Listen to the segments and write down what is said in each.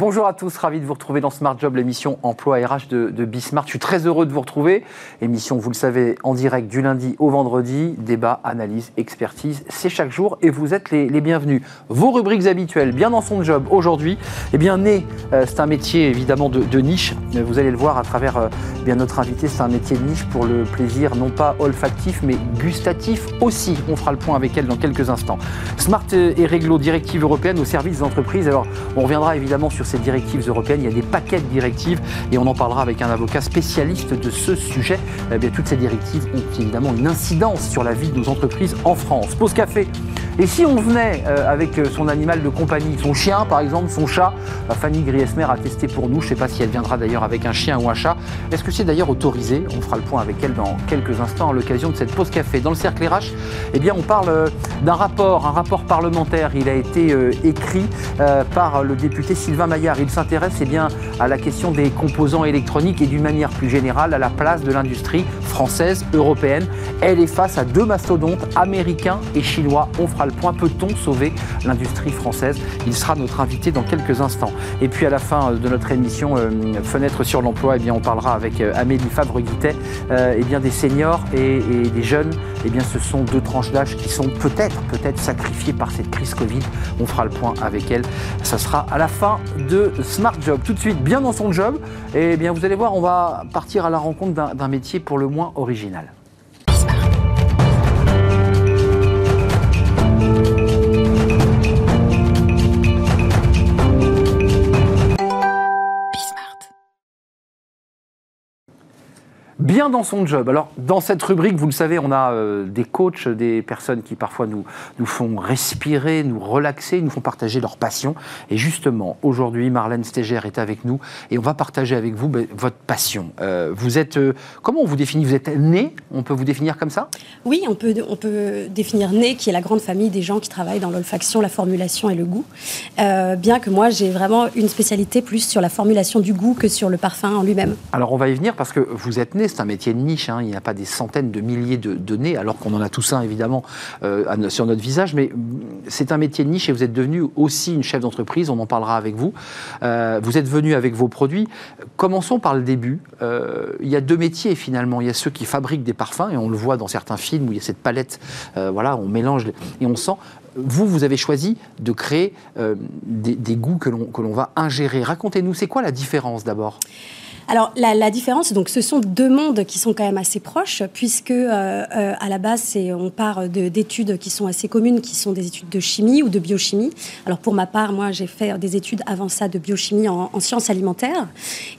Bonjour à tous, ravi de vous retrouver dans Smart Job, l'émission Emploi RH de, de Bismart. Je suis très heureux de vous retrouver. Émission, vous le savez, en direct du lundi au vendredi. Débat, analyse, expertise, c'est chaque jour et vous êtes les, bienvenus. Vos rubriques habituelles, bien dans son job aujourd'hui. Eh bien, né, euh, c'est un métier évidemment de, niche. Vous allez le voir à travers euh, bien notre invité, c'est un métier de niche pour le plaisir non pas olfactif mais gustatif aussi. On fera le point avec elle dans quelques instants. Smart et Réglo, directive européenne au service des entreprises. Alors, on reviendra évidemment sur ces directives européennes. Il y a des paquets de directives et on en parlera avec un avocat spécialiste de ce sujet. Eh bien, toutes ces directives ont évidemment une incidence sur la vie de nos entreprises en France. Pause café. Et si on venait euh, avec son animal de compagnie, son chien par exemple, son chat, bah, Fanny Griesmer a testé pour nous, je ne sais pas si elle viendra d'ailleurs avec un chien ou un chat. Est-ce que c'est d'ailleurs autorisé? On fera le point avec elle dans quelques instants à l'occasion de cette pause café. Dans le cercle RH, eh bien, on parle euh, d'un rapport, un rapport parlementaire. Il a été euh, écrit euh, par le député Sylvain Il s'intéresse eh bien, à la question des composants électroniques et d'une manière plus générale à la place de l'industrie française, européenne. Elle est face à deux mastodontes, américains et chinois. On fera le point. Peut-on sauver l'industrie française? Il sera notre invité dans quelques instants. Et puis à la fin de notre émission euh, Fenêtre sur l'emploi, eh bien, on parlera avec euh, Amélie Fabre-Guittet euh, eh des seniors et, des jeunes. Bien, ce sont deux tranches d'âge qui sont peut-être, peut-être sacrifiées par cette crise Covid. On fera le point avec elle. Ça sera à la fin de Smart Job. Tout de suite, bien dans son job. Et bien, vous allez voir, on va partir à la rencontre d'un métier pour le moins original. Bien dans son job. Alors, dans cette rubrique, vous le savez, on a euh, des coachs, des personnes qui parfois nous, nous font respirer, nous relaxer, nous font partager leur passion. Et justement, aujourd'hui, Marlène Stégère est avec nous et on va partager avec vous ben, votre passion. Euh, vous êtes, euh, comment on vous définit? Vous êtes né On peut vous définir comme ça? Oui, on peut, on peut définir né, qui est la grande famille des gens qui travaillent dans l'olfaction, la formulation et le goût. Bien que moi, j'ai vraiment une spécialité plus sur la formulation du goût que sur le parfum en lui-même. Alors, on va y venir parce que vous êtes né, c'est un métier de niche, hein. il n'y a pas des centaines de milliers de, de nez, alors qu'on en a tous un évidemment euh, sur notre visage, mais c'est un métier de niche et vous êtes devenu aussi une chef d'entreprise, on en parlera avec vous. Euh, vous êtes venu avec vos produits. Commençons par le début. Euh, il y a deux métiers finalement, il y a ceux qui fabriquent des parfums, et on le voit dans certains films où il y a cette palette, voilà, on mélange et on sent vous, vous avez choisi de créer des, goûts que l'on va ingérer. Racontez-nous, c'est quoi la différence d'abord? Alors la, différence, donc ce sont deux mondes qui sont quand même assez proches, puisque euh, euh, à la base, on part d'études qui sont assez communes, qui sont des études de chimie ou de biochimie. Alors pour ma part, moi, j'ai fait des études avant ça de biochimie en, en sciences alimentaires,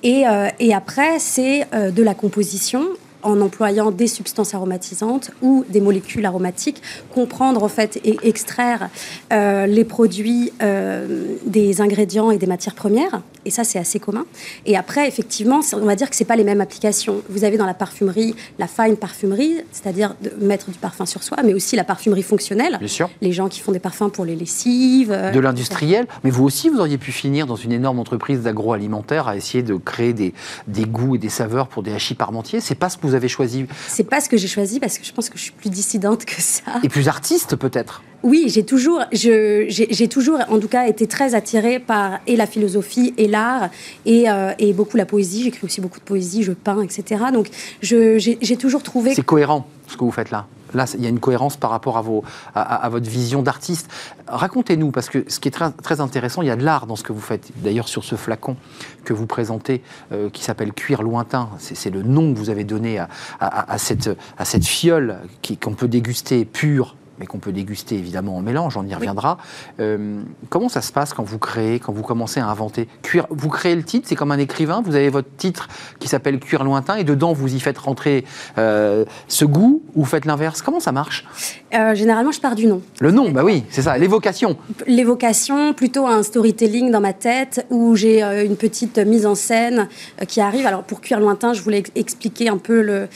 et, euh, après, c'est de la composition en employant des substances aromatisantes ou des molécules aromatiques, comprendre en fait et extraire euh, les produits euh, des ingrédients et des matières premières. Et ça, c'est assez commun. Et après, effectivement, on va dire que c'est pas les mêmes applications. Vous avez dans la parfumerie la fine parfumerie, c'est-à-dire de mettre du parfum sur soi, mais aussi la parfumerie fonctionnelle. Bien sûr. Les gens qui font des parfums pour les lessives. De l'industriel. Mais vous aussi, vous auriez pu finir dans une énorme entreprise d'agroalimentaire à essayer de créer des, des goûts et des saveurs pour des hachis parmentiers. C'est pas ce que vous avez choisi C'est pas ce que j'ai choisi parce que je pense que je suis plus dissidente que ça. Et plus artiste peut-être oui, j'ai toujours, j'ai toujours, en tout cas, été très attirée par et la philosophie et l'art et, euh, et, beaucoup la poésie. J'écris aussi beaucoup de poésie, je peins, etc. Donc, j'ai toujours trouvé. C'est cohérent ce que vous faites là. Là, il y a une cohérence par rapport à, vos, à, votre vision d'artiste. Racontez-nous, parce que ce qui est très, très intéressant, il y a de l'art dans ce que vous faites. D'ailleurs, sur ce flacon que vous présentez, euh, qui s'appelle Cuir lointain, c'est le nom que vous avez donné à, à cette, à cette fiole qu'on peut déguster pure, mais qu'on peut déguster évidemment en mélange, on y reviendra. Oui. Euh, comment ça se passe quand vous créez, quand vous commencez à inventer Cuir, Vous créez le titre, c'est comme un écrivain, vous avez votre titre qui s'appelle Cuir lointain, et dedans vous y faites rentrer euh, ce goût, ou faites l'inverse? Comment ça marche? Euh, Généralement, je pars du nom. Le nom, bah oui, c'est ça, l'évocation. L'évocation, plutôt un storytelling dans ma tête, où j'ai une petite mise en scène qui arrive. Alors pour Cuir lointain, je voulais expliquer un peu le,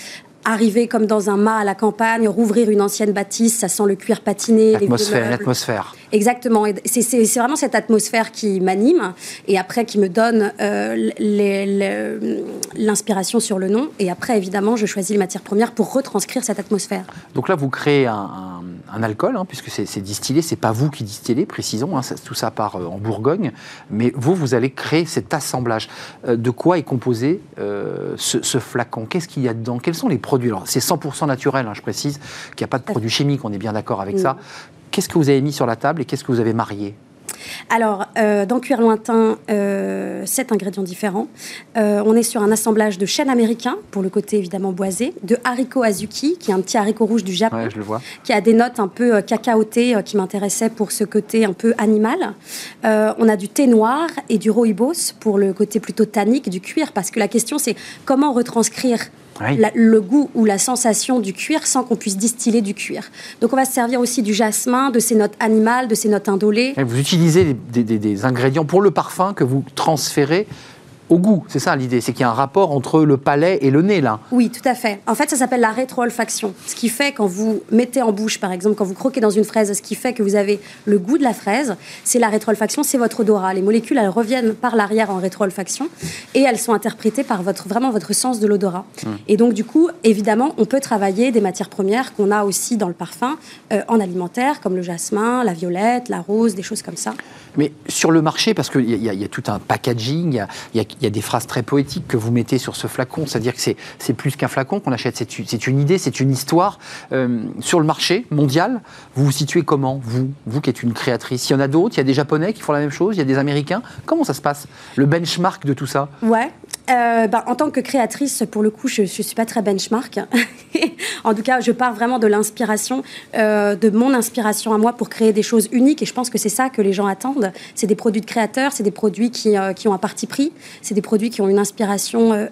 arriver comme dans un mât à la campagne, rouvrir une ancienne bâtisse, ça sent le cuir patiné. L'atmosphère, l'atmosphère. Exactement. C'est vraiment cette atmosphère qui m'anime et après qui me donne l'inspiration sur le nom. Et après, évidemment, je choisis les matières premières pour retranscrire cette atmosphère. Donc là, vous créez un, alcool, hein, puisque c'est distillé, c'est pas vous qui distillez, précisons, hein, tout ça part en Bourgogne, mais vous, vous allez créer cet assemblage. de quoi est composé ce, flacon? Qu'est-ce qu'il y a dedans? Quels sont les produits? Alors, c'est 100% naturel, hein, je précise, qu'il n'y a pas de produits chimiques, on est bien d'accord avec ça. Qu'est-ce que vous avez mis sur la table et qu'est-ce que vous avez marié alors, euh, dans Cuir Lointain, euh, sept ingrédients différents. Euh, on est sur un assemblage de chêne américain, pour le côté évidemment boisé, de haricot azuki, qui est un petit haricot rouge du Japon, je le vois. qui a des notes un peu cacaotées, qui m'intéressaient pour ce côté un peu animal. on a du thé noir et du rooibos pour le côté plutôt tannique du cuir, parce que la question c'est comment retranscrire le goût ou la sensation du cuir sans qu'on puisse distiller du cuir. Donc on va se servir aussi du jasmin, de ses notes animales, de ses notes indolées. vous utilisez des ingrédients pour le parfum que vous transférez au goût. C'est ça l'idée, c'est qu'il y a un rapport entre le palais et le nez là. Oui, tout à fait. En fait, ça s'appelle la rétro-olfaction. Ce qui fait quand vous mettez en bouche, par exemple, quand vous croquez dans une fraise, ce qui fait que vous avez le goût de la fraise, c'est la rétro-olfaction, c'est votre odorat. Les molécules, elles reviennent par l'arrière en rétro-olfaction et elles sont interprétées par votre, vraiment votre sens de l'odorat. Hmm. Et donc, du coup, évidemment, on peut travailler des matières premières qu'on a aussi dans le parfum euh, en alimentaire, comme le jasmin, la violette, la rose, des choses comme ça. Mais sur le marché, parce qu'il y, y, a tout un packaging, il y, y, a des phrases très poétiques que vous mettez sur ce flacon, c'est-à-dire que c'est plus qu'un flacon qu'on achète, c'est une idée, c'est une histoire. Euh, sur le marché mondial, vous vous situez comment, vous, vous qui êtes une créatrice? Il y en a d'autres, il y a des Japonais qui font la même chose, il y a des Américains? Comment ça se passe Le benchmark de tout ça? Euh, bah, en tant que créatrice, pour le coup, je ne suis pas très benchmark. en tout cas, je pars vraiment de l'inspiration, euh, de mon inspiration à moi pour créer des choses uniques. Et je pense que c'est ça que les gens attendent. C'est des produits de créateurs, c'est des produits qui, euh, qui, ont un parti pris, c'est des produits qui ont une inspiration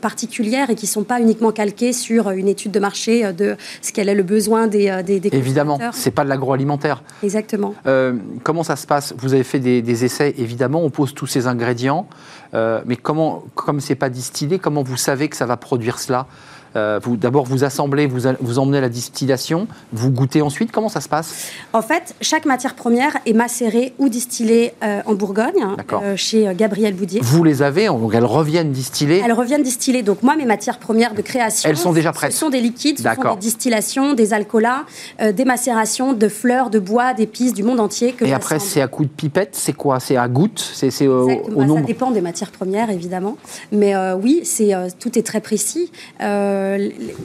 particulière et qui ne sont pas uniquement calqués sur une étude de marché de ce qu'elle est le besoin des, des, des Évidemment, c'est pas de l'agroalimentaire. Exactement. comment ça se passe? Vous avez fait des, des essais, évidemment. On pose tous ces ingrédients. Mais comment comme c'est pas distillé, comment vous savez que ça va produire cela? Euh, vous, D'abord, vous assemblez, vous, vous emmenez la distillation, vous goûtez ensuite. Comment ça se passe? En fait, chaque matière première est macérée ou distillée euh, en Bourgogne, euh, chez Gabriel Boudier. Vous les avez, donc elles reviennent distillées? Elles reviennent distillées. Donc moi, mes matières premières de création, elles sont déjà prêtes. Ce sont des liquides, ce sont des distillations, des alcoolats, des macérations de fleurs, de bois, d'épices du monde entier. Que Et après, c'est à coup de pipette, c'est quoi? C'est à goutte? C'est au, au nombre... Ça dépend des matières premières, évidemment. Mais oui, c'est tout est très précis. Euh,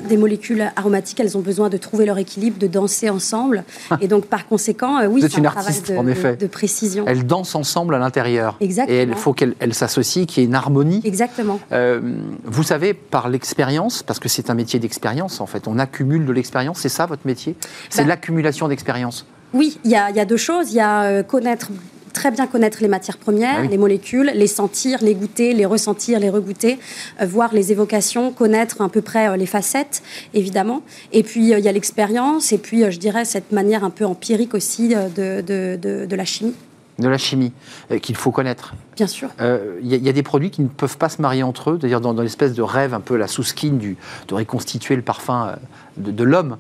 des molécules aromatiques, elles ont besoin de trouver leur équilibre, de danser ensemble. Ah. Et donc, par conséquent, euh, oui, c'est un artiste, travail de, en effet. De, précision. Elles dansent ensemble à l'intérieur. Exactement. Et il faut qu'elles s'associent, qu'il y ait une harmonie. Exactement. Euh, vous savez, par l'expérience, parce que c'est un métier d'expérience, en fait, on accumule de l'expérience, c'est ça votre métier? C'est bah l'accumulation d'expérience oui, il y, a deux choses. Il y a connaître très bien connaître les matières premières, ah les molécules, les sentir, les goûter, les ressentir, les regoûter, euh, voir les évocations, connaître à peu près euh, les facettes, évidemment. Et puis, euh, il y a l'expérience, et puis, je dirais, cette manière un peu empirique aussi de, de, la chimie. De la chimie, qu'il faut connaître. Bien sûr. Il y, a des produits qui ne peuvent pas se marier entre eux, d'ailleurs dans, l'espèce de rêve, un peu la sous-skin de reconstituer le parfum de, l'homme,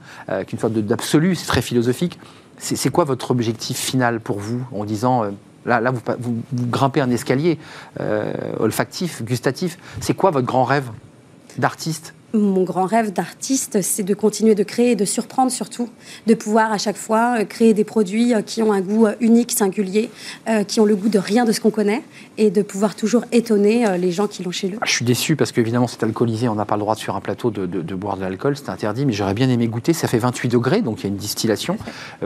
qu'une sorte d'absolu, c'est très philosophique. C'est quoi votre objectif final pour vous en disant euh, là, là vous, vous, grimpez un escalier euh, olfactif, gustatif. C'est quoi votre grand rêve d'artiste? Mon grand rêve d'artiste, c'est de continuer de créer et de surprendre surtout, de pouvoir à chaque fois euh, créer des produits euh, qui ont un goût unique, singulier, qui ont le goût de rien de ce qu'on connaît et de pouvoir toujours étonner les gens qui l'ont chez eux. Ah, je suis déçu parce qu'évidemment c'est alcoolisé, on n'a pas le droit sur un plateau de, boire de l'alcool, c'est interdit, mais j'aurais bien aimé goûter. Ça fait 28 degrés, donc il y a une distillation.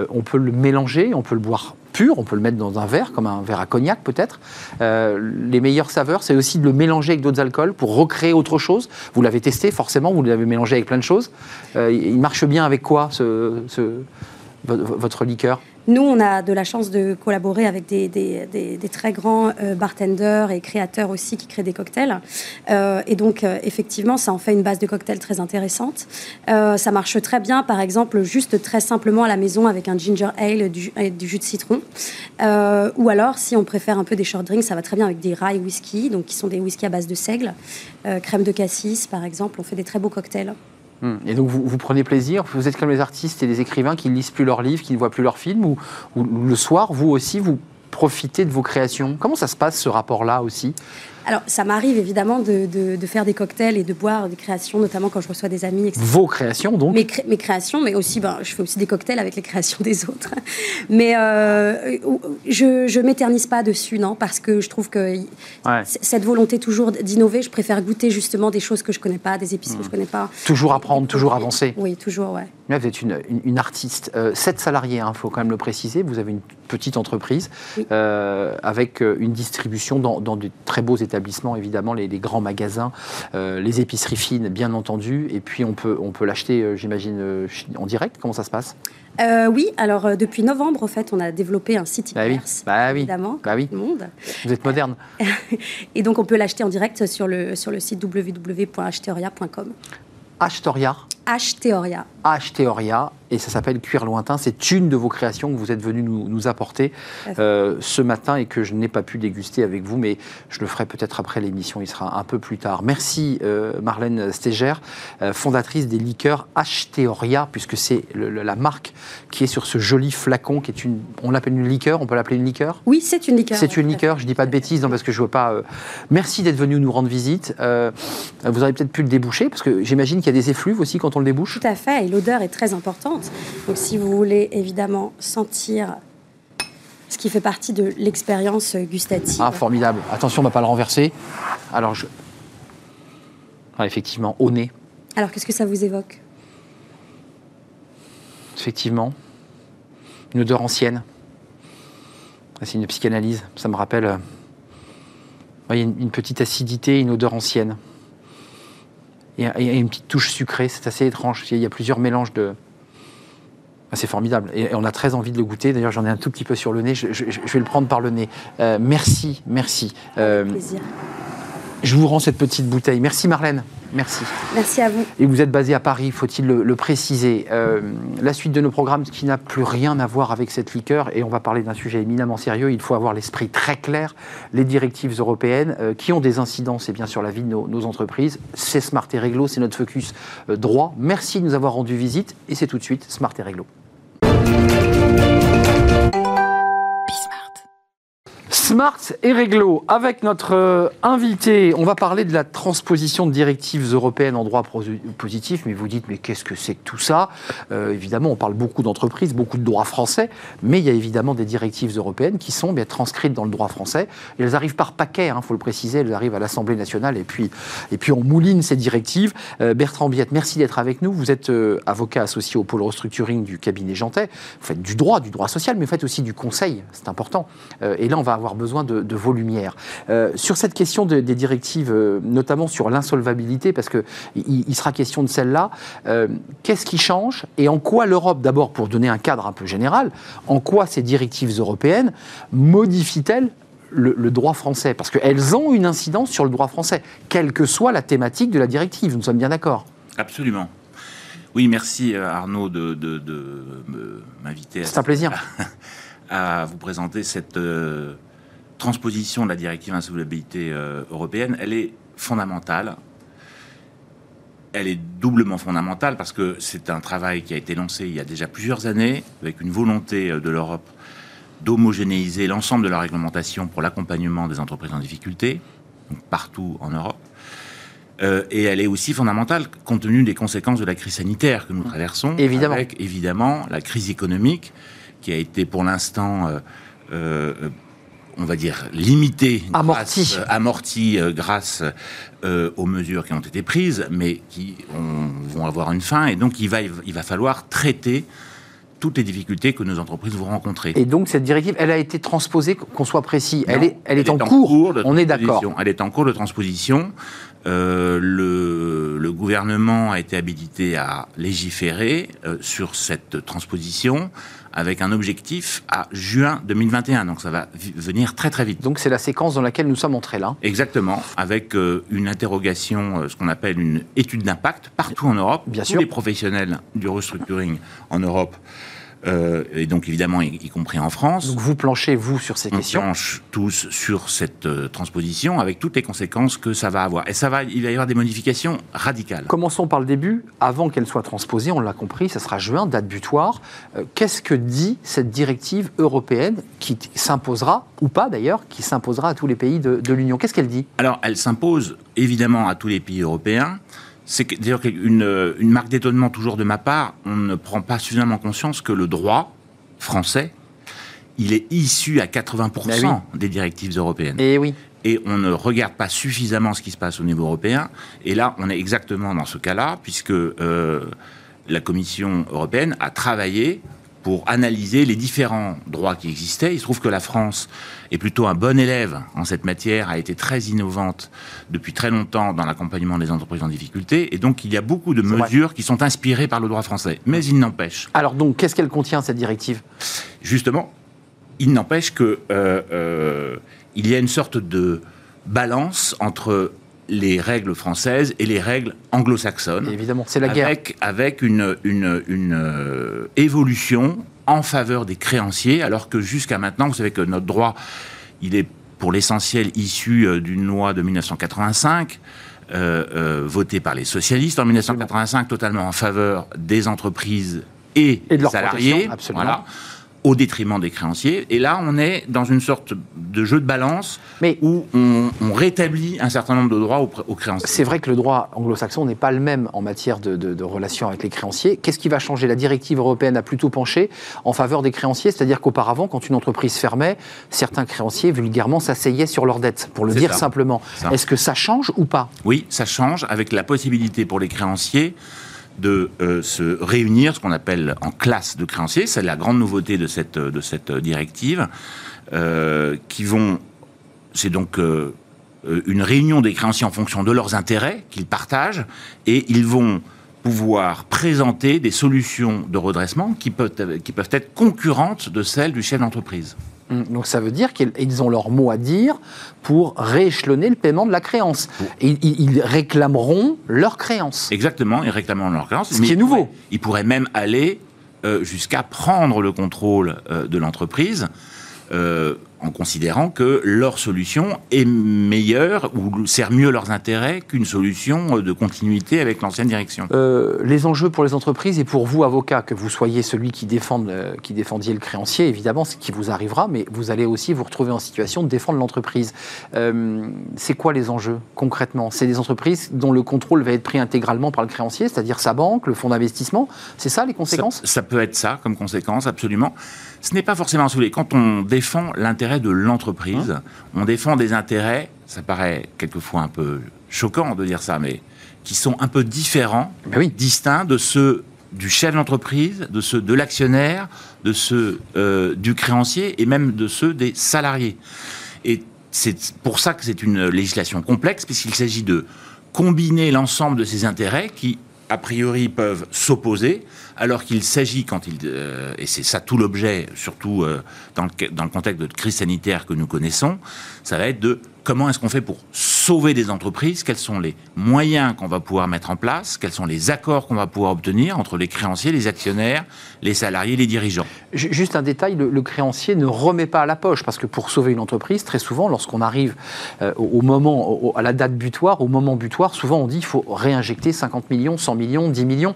on peut le mélanger, on peut le boire pur, on peut le mettre dans un verre, comme un verre à cognac peut-être. les meilleures saveurs, c'est aussi de le mélanger avec d'autres alcools pour recréer autre chose. Vous l'avez testé forcément vous l'avez mélangé avec plein de choses. Euh, il marche bien avec quoi, ce, votre liqueur? Nous, on a de la chance de collaborer avec des, très grands euh, bartenders et créateurs aussi qui créent des cocktails. Euh, et donc, effectivement, ça en fait une base de cocktail très intéressante. ça marche très bien, par exemple, juste très simplement à la maison avec un ginger ale du, et du jus de citron. ou alors, si on préfère un peu des short drinks, ça va très bien avec des rye whisky, donc qui sont des whisky à base de seigle. crème de cassis, par exemple, on fait des très beaux cocktails. Hmm. Et donc vous, prenez plaisir Vous êtes comme les artistes et les écrivains qui ne lisent plus leurs livres, qui ne voient plus leurs films, ou le soir, vous aussi, vous profitez de vos créations Comment ça se passe ce rapport-là aussi? Alors, ça m'arrive évidemment de, de, faire des cocktails et de boire des créations, notamment quand je reçois des amis. Etc. Vos créations, donc mes, mes, créations, mais aussi, ben, je fais aussi des cocktails avec les créations des autres. Mais euh, je ne m'éternise pas dessus, non, parce que je trouve que cette volonté toujours d'innover, je préfère goûter justement des choses que je ne connais pas, des épices que je ne connais pas. Toujours apprendre, toujours avancer. Oui, toujours, ouais. Là, vous êtes une, une, artiste. Euh, sept salariés, il hein, faut quand même le préciser. Vous avez une petite entreprise euh, avec une distribution dans, dans de très beaux établissements évidemment, les, grands magasins, euh, les épiceries fines, bien entendu. Et puis, on peut, on peut l'acheter, euh, j'imagine, euh, en direct. Comment ça se passe? Oui, alors depuis novembre, en fait, on a développé un site bah e-commerce, bah oui. évidemment, bah oui. monde. Vous êtes moderne. Et donc, on peut l'acheter en direct sur le, sur le site www.acheteoria.com. Acheteoria Acheteoria. Acheteoria et ça s'appelle Cuir lointain. C'est une de vos créations que vous êtes venu nous, apporter euh, ce matin et que je n'ai pas pu déguster avec vous, mais je le ferai peut-être après l'émission, il sera un peu plus tard. Merci euh, Marlène Stéger, euh, fondatrice des liqueurs Acheteoria, puisque c'est la marque qui est sur ce joli flacon qui est une, on l'appelle une liqueur, on peut l'appeler une liqueur? Oui, c'est une liqueur. C'est une liqueur, je dis pas de bêtises, non, parce que je veux pas. merci d'être venu nous rendre visite. vous aurez peut-être pu le déboucher, parce que j'imagine qu'il y a des effluves aussi quand on le débouche. Tout à fait, et l'odeur est très importante. Donc si vous voulez évidemment sentir ce qui fait partie de l'expérience gustative. Ah, formidable. Attention, on ne va pas le renverser. Alors, je... Ah, effectivement, au nez. Alors, qu'est-ce que ça vous évoque? Effectivement, une odeur ancienne. C'est une psychanalyse. Ça me rappelle. Euh, il y a une petite acidité, une odeur ancienne. A une petite touche sucrée. C'est assez étrange. Il y a plusieurs mélanges de, ah, c'est formidable. Et on a très envie de le goûter. D'ailleurs, j'en ai un tout petit peu sur le nez. Je, vais le prendre par le nez. Euh, merci, merci. Euh, plaisir. Je vous rends cette petite bouteille. Merci Marlène. Merci. Merci à vous. Et vous êtes basé à Paris, faut-il le, préciser. Euh, la suite de nos programmes, qui n'a plus rien à voir avec cette liqueur, et on va parler d'un sujet éminemment sérieux, il faut avoir l'esprit très clair. Les directives européennes qui ont des incidences et bien sur la vie de nos, nos entreprises. C'est Smart et Réglo, c'est notre focus droit. Merci de nous avoir rendu visite, et c'est tout de suite Smart et Réglo. Smart et Réglo, avec notre euh, invité, on va parler de la transposition de directives européennes en droit positif, mais vous dites, mais qu'est-ce que c'est que tout ça? Euh, Évidemment, on parle beaucoup d'entreprises, beaucoup de droit français, mais il y a évidemment des directives européennes qui sont bien transcrites dans le droit français, elles arrivent par paquet, il hein, faut le préciser, elles arrivent à l'Assemblée nationale, et puis, et puis on mouline ces directives. Euh, Bertrand Biette, merci d'être avec nous, vous êtes avocat associé au pôle restructuring du cabinet Jantet, vous faites du droit, du droit social, mais vous faites aussi du conseil, c'est important. et là, on va avoir besoin de, vos lumières. Euh, sur cette question des directives, euh, notamment sur l'insolvabilité, parce qu'il il sera question de celle-là, euh, qu'est-ce qui change et en quoi l'Europe, d'abord pour donner un cadre un peu général, en quoi ces directives européennes modifient-elles le, droit français? Parce qu'elles ont une incidence sur le droit français, quelle que soit la thématique de la directive, nous sommes bien d'accord Absolument. Oui, merci Arnaud de, m'inviter. C'est un plaisir. à vous présenter cette euh, transposition de la directive insolvabilité euh, européenne. Elle est fondamentale. Elle est doublement fondamentale parce que c'est un travail qui a été lancé il y a déjà plusieurs années avec une volonté euh, de l'Europe d'homogénéiser l'ensemble de la réglementation pour l'accompagnement des entreprises en difficulté, partout en Europe. et elle est aussi fondamentale compte tenu des conséquences de la crise sanitaire que nous traversons, évidemment. avec évidemment la crise économique qui a été pour l'instant, euh, euh, on va dire, limitée, amortie, amorti, grâce euh, aux mesures qui ont été prises, mais qui vont avoir une fin. Et donc, il va, il va falloir traiter toutes les difficultés que nos entreprises vont rencontrer. Et donc cette directive, elle a été transposée, qu'on soit précis, elle, est, elle, est, en, cours, on est d'accord. Elle est en cours de transposition. Euh, le, le, gouvernement a été habilité à légiférer euh, sur cette transposition avec un objectif à juin 2021. Donc ça va venir très très vite. Donc c'est la séquence dans laquelle nous sommes entrés là. Exactement, avec euh, une interrogation, euh, ce qu'on appelle une étude d'impact partout en Europe. Bien Tous les professionnels du restructuring en Europe euh, et donc évidemment y, y, compris en France. Donc vous planchez, vous, sur ces on questions planche tous sur cette euh, transposition avec toutes les conséquences que ça va avoir. Et ça va, il va y avoir des modifications radicales. Commençons par le début. Avant qu'elle soit transposée, on l'a compris, ça sera juin, date butoir. Euh, Qu'est-ce que dit cette directive européenne qui s'imposera, ou pas d'ailleurs, qui s'imposera à tous les pays de, de l'Union? Qu'est-ce qu'elle dit? Alors, elle s'impose évidemment à tous les pays européens. C'est d'ailleurs une, une marque d'étonnement toujours de ma part, on ne prend pas suffisamment conscience que le droit français, il est issu à 80% Ben des directives européennes. Eh oui. et on ne regarde pas suffisamment ce qui se passe au niveau européen. Et là, on est exactement dans ce cas-là, puisque euh, la Commission européenne a travaillé pour analyser les différents droits qui existaient. Il se trouve que la France est plutôt un bon élève en cette matière, a été très innovante depuis très longtemps dans l'accompagnement des entreprises en difficulté, et donc il y a beaucoup de vrai. mesures qui sont inspirées par le droit français. Mais il n'empêche Alors donc, qu'est-ce qu'elle contient, cette directive? Justement, il n'empêche que euh, euh, il y a une sorte de balance entre les règles françaises et les règles anglo-saxonnes, Évidemment, c'est la guerre. avec, avec une, une, une, euh, évolution en faveur des créanciers, alors que jusqu'à maintenant, vous savez que notre droit, il est pour l'essentiel issu euh, d'une loi de 1985. euh, euh, votée par les socialistes en 1985, totalement en faveur des entreprises et, Et de leur salariés, absolument. voilà, au détriment des créanciers. Et là, on est dans une sorte de jeu de balance Mais- où on, on rétablit un certain nombre de droits aux, créanciers. C'est vrai que le droit anglo-saxon n'est pas le même en matière de, de- de relations avec les créanciers. Qu'est-ce qui va changer? La directive européenne a plutôt penché en faveur des créanciers, c'est-à-dire qu'auparavant, quand une entreprise fermait, certains créanciers vulgairement s'asseyaient sur leurs dettes, pour le dire ça. simplement. Est-ce que ça change ou pas? Oui, ça change avec la possibilité pour les créanciers de euh, se réunir, ce qu'on appelle en classe de créanciers. C'est la grande nouveauté de cette, directive, euh, qui vont. C'est donc euh, une réunion des créanciers en fonction de leurs intérêts qu'ils partagent, et ils vont pouvoir présenter des solutions de redressement qui peuvent être concurrentes de celles du chef d'entreprise. Hum, Donc ça veut dire qu'ils ils ont leur mot à dire pour rééchelonner le paiement de la créance. Et ils, ils réclameront leur créance. Exactement, et réclamant leur créance. Ce Mais qui est ils nouveau. pourraient- Ils pourraient même aller euh, jusqu'à prendre le contrôle euh, de l'entreprise euh, en considérant que leur solution est meilleure ou sert mieux leurs intérêts qu'une solution euh, de continuité avec l'ancienne direction. Euh, les enjeux pour les entreprises et pour vous, avocat, que vous soyez celui qui, défende, euh, qui défendiez le créancier, évidemment, c'est ce qui vous arrivera, mais vous allez aussi vous retrouver en situation de défendre l'entreprise. Euh, c'est quoi les enjeux concrètement? C'est des entreprises dont le contrôle va être pris intégralement par le créancier, c'est-à-dire sa banque, le fonds d'investissement C'est ça les conséquences? ça, ça peut être ça comme conséquence, absolument. Ce n'est pas forcément, voulez, quand on défend l'intérêt de l'entreprise, Hein on défend des intérêts, ça paraît quelquefois un peu choquant de dire ça, mais qui sont un peu différents, Ben oui. distincts de ceux du chef d'entreprise, de ceux de l'actionnaire, de ceux euh, du créancier et même de ceux des salariés. Et c'est pour ça que c'est une législation complexe, puisqu'il s'agit de combiner l'ensemble de ces intérêts qui, a priori, peuvent s'opposer, alors qu'il s'agit, quand il, euh, et c'est ça tout l'objet, surtout euh, dans, le, contexte de crise sanitaire que nous connaissons, ça va être de comment est-ce qu'on fait pour sauver des entreprises, quels sont les moyens qu'on va pouvoir mettre en place, quels sont les accords qu'on va pouvoir obtenir entre les créanciers, les actionnaires, les salariés, les dirigeants. Ju- Juste un détail, le, créancier ne remet pas à la poche, parce que pour sauver une entreprise, très souvent, lorsqu'on arrive euh, au, moment, à la date butoir, au moment butoir, souvent on dit qu'il faut réinjecter 50 millions, 100 millions, 10 millions.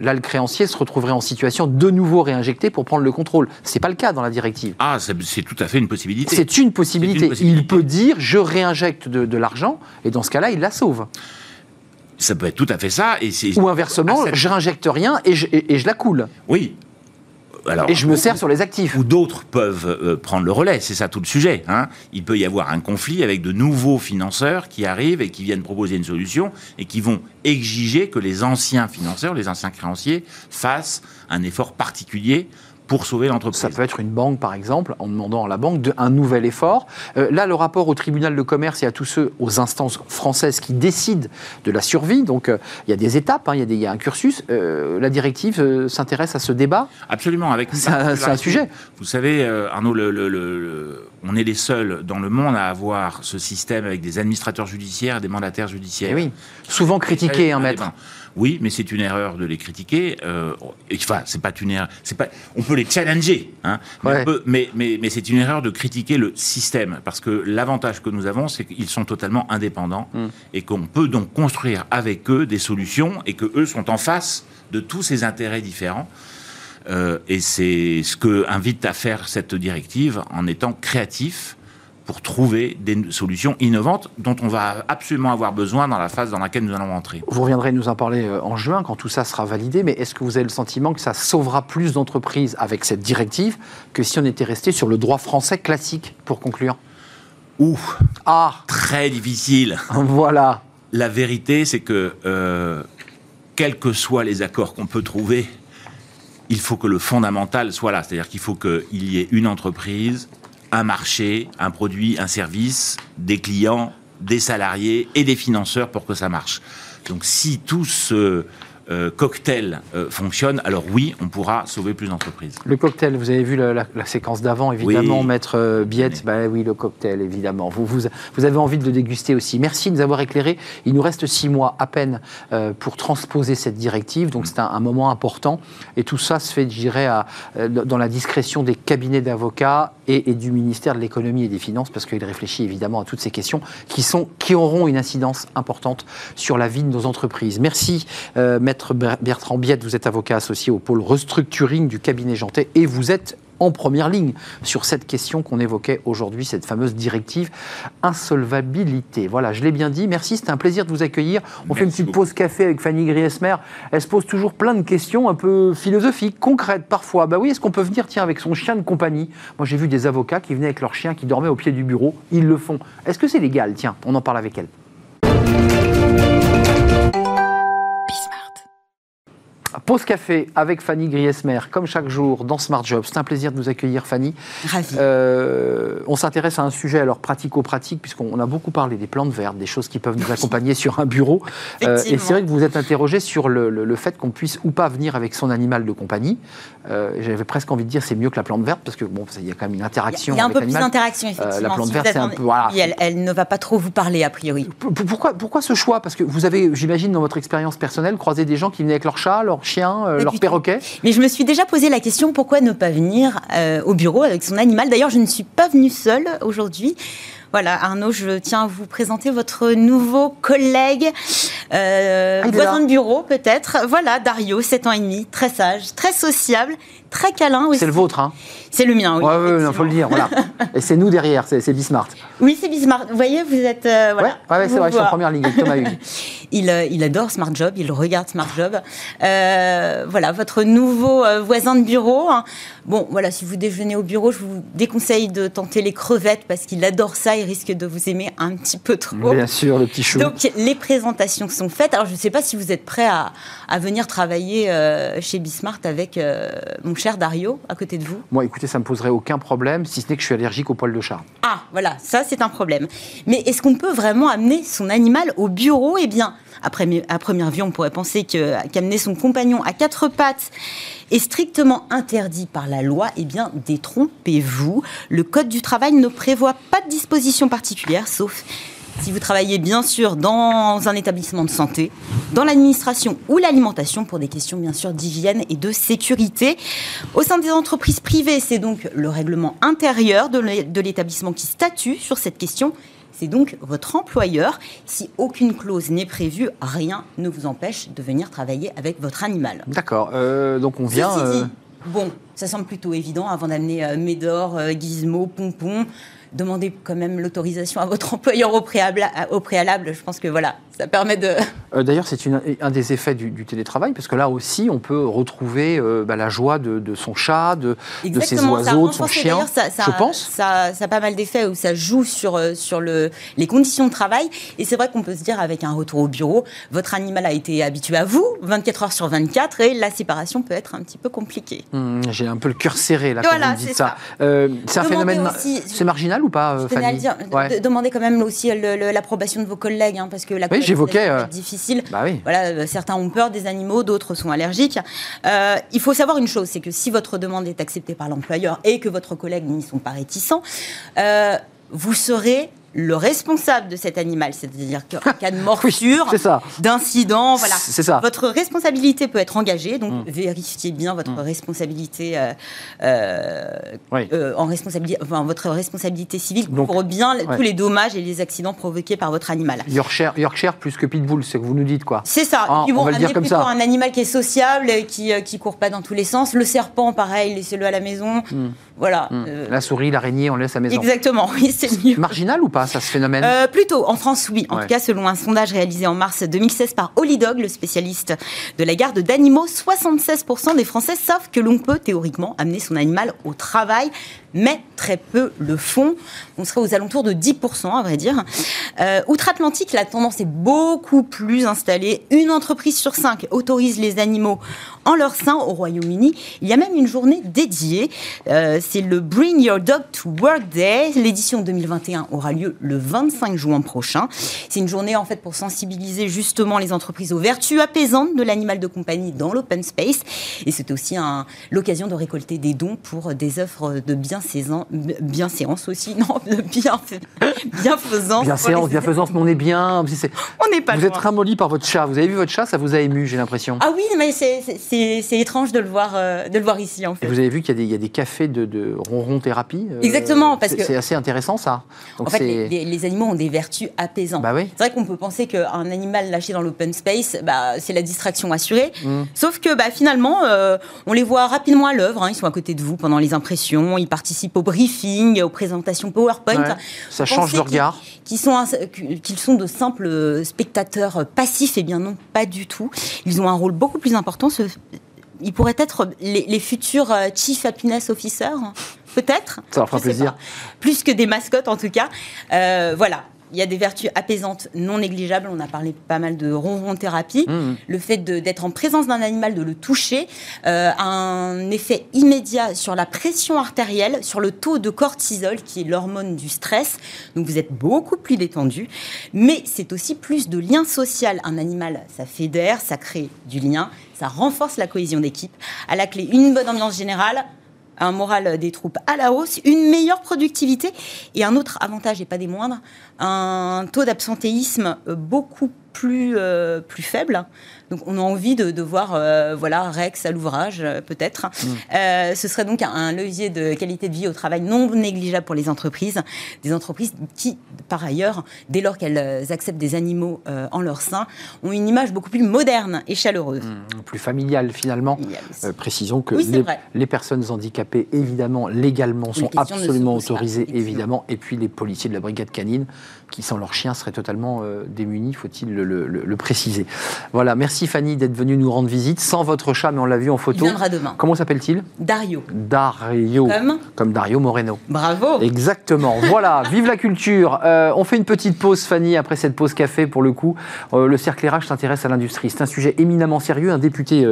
Là, le créancier se retrouverait en situation de nouveau réinjecter pour prendre le contrôle. Ce n'est pas le cas dans la directive. Ah, c'est tout à fait une possibilité. C'est une possibilité. C'est une possibilité. Il peut dire je réinjecte de, de l'argent, et dans ce cas-là, il la sauve. Ça peut être tout à fait ça. Et Ou inversement, je réinjecte rien et je, et- et je la coule. oui. Alors, Et je me sers sur les actifs. ou d'autres peuvent euh, prendre le relais. C'est ça tout le sujet. hein. Il peut y avoir un conflit avec de nouveaux financeurs qui arrivent et qui viennent proposer une solution et qui vont exiger que les anciens financeurs, les anciens créanciers, fassent un effort particulier pour sauver l'entreprise. Ça peut être une banque, par exemple, en demandant à la banque de, un nouvel effort. Euh, là, le rapport au tribunal de commerce et à tous ceux, aux instances françaises qui décident de la survie, donc euh, il y a des étapes, hein, il y, a des- il y a un cursus. Euh, la directive s'intéresse à ce débat? Absolument, avec C'est un- c'est un sujet. Vous savez, Arnaud, le- le- le- le- on est les seuls dans le monde à avoir ce système avec des administrateurs judiciaires et des mandataires judiciaires. Eh oui, souvent critiqué, un Ah, maître. Oui, mais c'est une erreur de les critiquer. Euh, enfin, c'est pas une erreur. C'est pas. On peut les challenger, hein, mais, mais, mais, c'est une erreur de critiquer le système parce que l'avantage que nous avons, c'est qu'ils sont totalement indépendants hmm. et qu'on peut donc construire avec eux des solutions et que eux sont en face de tous ces intérêts différents. Euh, et c'est ce que invite à faire cette directive en étant créatif pour trouver des solutions innovantes dont on va absolument avoir besoin dans la phase dans laquelle nous allons entrer. Vous reviendrez nous en parler euh, en juin quand tout ça sera validé, mais est-ce que vous avez le sentiment que ça sauvera plus d'entreprises avec cette directive que si on était resté sur le droit français classique pour conclure? Ouh Ah! Très difficile. Voilà. La vérité, c'est que euh, quels que soient les accords qu'on peut trouver, il faut que le fondamental soit là. C'est-à-dire qu'il faut qu'il y ait une entreprise, un marché, un produit, un service, des clients, des salariés et des financeurs pour que ça marche. Donc si tout ce euh, cocktail euh, fonctionne, alors oui, on pourra sauver plus d'entreprises. Le cocktail, vous avez vu la, séquence d'avant, évidemment, Maître euh, Biette, bah oui, le cocktail, évidemment. Vous, vous, vous, avez envie de le déguster aussi. Merci de nous avoir éclairé. Il nous reste six mois à peine pour transposer cette directive, donc c'est un, moment important. Et tout ça se fait, je dirais, à, dans la discrétion des cabinets d'avocats et, et, du ministère de l'économie et des finances, parce qu'il réfléchit évidemment à toutes ces questions qui, sont, qui auront une incidence importante sur la vie de nos entreprises. Merci, Maître Maître Bertrand Biette, vous êtes avocat associé au pôle restructuring du cabinet Jantet et vous êtes en première ligne sur cette question qu'on évoquait aujourd'hui, cette fameuse directive insolvabilité. Voilà, je l'ai bien dit. Merci, c'était un plaisir de vous accueillir. On fait une petite pause café avec Fanny Griesmer. Elle se pose toujours plein de questions un peu philosophiques, concrètes parfois. Bah oui, est-ce qu'on peut venir, tiens, avec son chien de compagnie? Moi, j'ai vu des avocats qui venaient avec leur chien qui dormait au pied du bureau. Ils le font. Est-ce que c'est légal? Tiens, on en parle avec elle. Pause café avec Fanny Griesmer, comme chaque jour dans Smart Job. C'est un plaisir de vous accueillir, Fanny. Ravi. Euh, on s'intéresse à un sujet alors pratico-pratique, puisqu'on a beaucoup parlé des plantes vertes, des choses qui peuvent nous accompagner sur un bureau. Euh, et c'est vrai que vous êtes interrogé sur le, fait qu'on puisse ou pas venir avec son animal de compagnie. Euh, j'avais presque envie de dire c'est mieux que la plante verte, parce que bon, il y a quand même une interaction. Il y a un peu plus d'interaction, effectivement. la plante verte, c'est un peu. Voilà. elle, elle, ne va pas trop vous parler, a priori. Pourquoi, pourquoi ce choix? Parce que vous avez, j'imagine, dans votre expérience personnelle, croisé des gens qui venaient avec leur chat, leur chien, euh, leur perroquet Mais je me suis déjà posé la question pourquoi ne pas venir euh, au bureau avec son animal? D'ailleurs, je ne suis pas venue seule aujourd'hui. Voilà, Arnaud, je tiens à vous présenter votre nouveau collègue, euh, voisin de bureau peut-être. Voilà, Dario, 7 ans et demi, très sage, très sociable, très câlin aussi. C'est le vôtre, hein C'est le mien, oui. Oui, il faut le dire, voilà. et c'est nous derrière, c'est Bismart. Oui, c'est Bismart. Vous voyez, vous êtes. Euh, voilà, ouais, c'est vrai, je suis en première ligne Thomas il, euh, il, adore Smart Job, il regarde Smart Job. Euh, voilà, votre nouveau voisin de bureau. Hein. Bon, voilà, si vous déjeunez au bureau, je vous déconseille de tenter les crevettes parce qu'il adore ça, il risque de vous aimer un petit peu trop. Bien sûr, le petit chou. Donc, les présentations sont faites. Alors, je ne sais pas si vous êtes prêt à, à venir travailler chez Bismart avec mon cher Dario à côté de vous? Moi, écoutez, ça me poserait aucun problème, si ce n'est que je suis allergique aux poils de chat. Ah, voilà, ça c'est un problème. Mais est-ce qu'on peut vraiment amener son animal au bureau? Eh bien, après, à première vue, on pourrait penser qu'amener son compagnon à quatre pattes est strictement interdit par la loi, eh bien, détrompez-vous. Le Code du travail ne prévoit pas de disposition particulière, sauf si vous travaillez bien sûr dans un établissement de santé, dans l'administration ou l'alimentation pour des questions bien sûr d'hygiène et de sécurité. Au sein des entreprises privées, c'est donc le règlement intérieur de l'établissement qui statue sur cette question. C'est donc votre employeur. Si aucune clause n'est prévue, rien ne vous empêche de venir travailler avec votre animal. D'accord. Euh, donc on vient. Euh, bon, ça semble plutôt évident avant d'amener euh, Médor, Gizmo, Pompon demandez quand même l'autorisation à votre employeur au préalable. Je pense que voilà, ça permet de. Euh, d'ailleurs, c'est un des effets du, télétravail, parce que là aussi, on peut retrouver euh, bah, la joie de, son chat, de, de ses oiseaux, de son chien. Ça, je pense. Ça, ça, a pas mal d'effets où ça joue sur, euh, sur le, les conditions de travail. Et c'est vrai qu'on peut se dire, avec un retour au bureau, votre animal a été habitué à vous, 24 heures sur 24, et la séparation peut être un petit peu compliquée. Mmh, j'ai un peu le cœur serré là quand vous dites ça. c'est un phénomène. C'est marginal ou pas, Fanny? dire, Demandez quand même aussi l'approbation de vos collègues, hein, parce que la j'évoquais. Euh, difficile. Bah voilà, euh, certains ont peur des animaux, d'autres sont allergiques. Euh, il faut savoir une chose, c'est que si votre demande est acceptée par l'employeur et que votre collègue n'y sont pas réticents, vous serez le responsable de cet animal, c'est-à-dire qu'en cas de morsure, d'incident, voilà, ça. votre responsabilité peut être engagée. Donc mm. vérifiez bien votre mm. responsabilité euh, euh, euh, en responsabilité, enfin, votre responsabilité civile pour bien tous les dommages et les accidents provoqués par votre animal. Yorkshire, Yorkshire plus que pitbull, c'est que vous nous dites quoi C'est ça. Ah, Ils vont on va le dire comme ça. un animal qui est sociable, qui qui court pas dans tous les sens. Le serpent, pareil, laissez-le à la maison. Mm. Voilà. La souris, l'araignée, on laisse à la maison. Exactement. Oui, c'est mieux. Marginal ou pas ça, ce phénomène? Euh, Plutôt, en France, oui. En tout cas, selon un sondage réalisé en mars 2016 par Holidog, le spécialiste de la garde d'animaux, 76% des Français savent que l'on peut théoriquement amener son animal au travail mais très peu le font. On serait aux alentours de 10%, à vrai dire. Euh, Outre-Atlantique, la tendance est beaucoup plus installée. Une entreprise sur cinq autorise les animaux en leur sein au Royaume-Uni. Il y a même une journée dédiée. Euh, c'est le Bring Your Dog to Work Day. L'édition 2021 aura lieu le 25 juin prochain. C'est une journée en fait pour sensibiliser justement les entreprises aux vertus apaisantes de l'animal de compagnie dans l'open space. Et c'est aussi l'occasion de récolter des dons pour des œuvres de bien bienséance aussi, non, bien, bienfaisance. Bienséance, bienfaisance, mais on est bien. on n'est pas Vous êtes ramolli par votre chat. Vous avez vu votre chat, ça vous a ému, j'ai l'impression. Ah oui, mais c'est étrange de le voir, euh, de le voir ici en fait. Et vous avez vu qu'il y, y, a des cafés de, de ronron thérapie. Euh, Exactement, parce que c'est assez intéressant ça. Donc en fait, les, animaux ont des vertus apaisantes. Bah oui. C'est vrai qu'on peut penser qu'un animal lâché dans l'open space, bah, c'est la distraction assurée. Mmh. Sauf que bah, finalement, euh, on les voit rapidement à l'œuvre. Hein. Ils sont à côté de vous pendant les impressions, ils participent participent au briefing, aux présentations PowerPoint. ça change de regard. Qu'ils sont, qu'ils sont de simples spectateurs passifs, et eh bien non, pas du tout. Ils ont un rôle beaucoup plus important. Ils pourraient être les, futurs euh, Chief Happiness Officer, peut-être. Ça leur fera plaisir. Plus que des mascottes, en tout cas. Euh, voilà il y a des vertus apaisantes non négligeables. On a parlé pas mal de ronron thérapie. Mmh. Le fait d'être en présence d'un animal, de le toucher, euh, a un effet immédiat sur la pression artérielle, sur le taux de cortisol, qui est l'hormone du stress. Donc vous êtes beaucoup plus détendu. Mais c'est aussi plus de lien social. Un animal, ça fédère, ça crée du lien, ça renforce la cohésion d'équipe. À la clé, une bonne ambiance générale, un moral des troupes à la hausse, une meilleure productivité et un autre avantage et pas des moindres, un taux d'absentéisme beaucoup plus, euh, plus faible. Donc on a envie de, voir euh, voilà, Rex à l'ouvrage, euh, peut-être. Mm. ce serait donc un, levier de qualité de vie au travail non négligeable pour les entreprises. Des entreprises qui, par ailleurs, dès lors qu'elles acceptent des animaux en leur sein, ont une image beaucoup plus moderne et chaleureuse. Mm. plus familiale, finalement. précisons que les, les, personnes handicapées, évidemment, légalement, sont absolument autorisées, évidemment. Et puis les policiers de la brigade canine qui, sans leur chien, seraient totalement euh, démunis, faut-il le, préciser. Voilà, merci Fanny d'être venue nous rendre visite, sans votre chat, mais on l'a vu en photo. Il viendra demain. Comment s'appelle-t-il? Dario. Dario. Comme Comme Dario Moreno. Bravo. Exactement. voilà, vive la culture. Euh, on fait une petite pause, Fanny, après cette pause café, pour le coup. Euh, le cercle RH s'intéresse à l'industrie. C'est un sujet éminemment sérieux. Un député,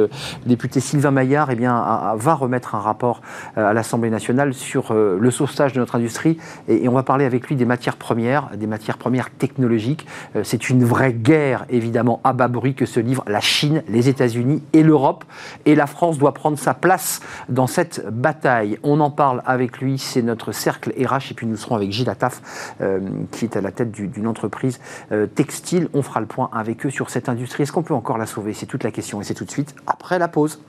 député Sylvain Maillard, eh bien, va remettre un rapport à l'Assemblée nationale sur le sauvetage de notre industrie. Et, et on va parler avec lui des matières premières, des matières premières technologiques. Euh, c'est une vraie guerre, évidemment, à bas bruit que se livrent la Chine, les États-Unis et l'Europe. Et la France doit prendre sa place dans cette bataille. On en parle avec lui, c'est notre cercle RH. Et puis nous serons avec Gilles Attaf, euh, qui est à la tête d'une entreprise euh, textile. On fera le point avec eux sur cette industrie. Est-ce qu'on peut encore la sauver? C'est toute la question. Et c'est tout de suite après la pause.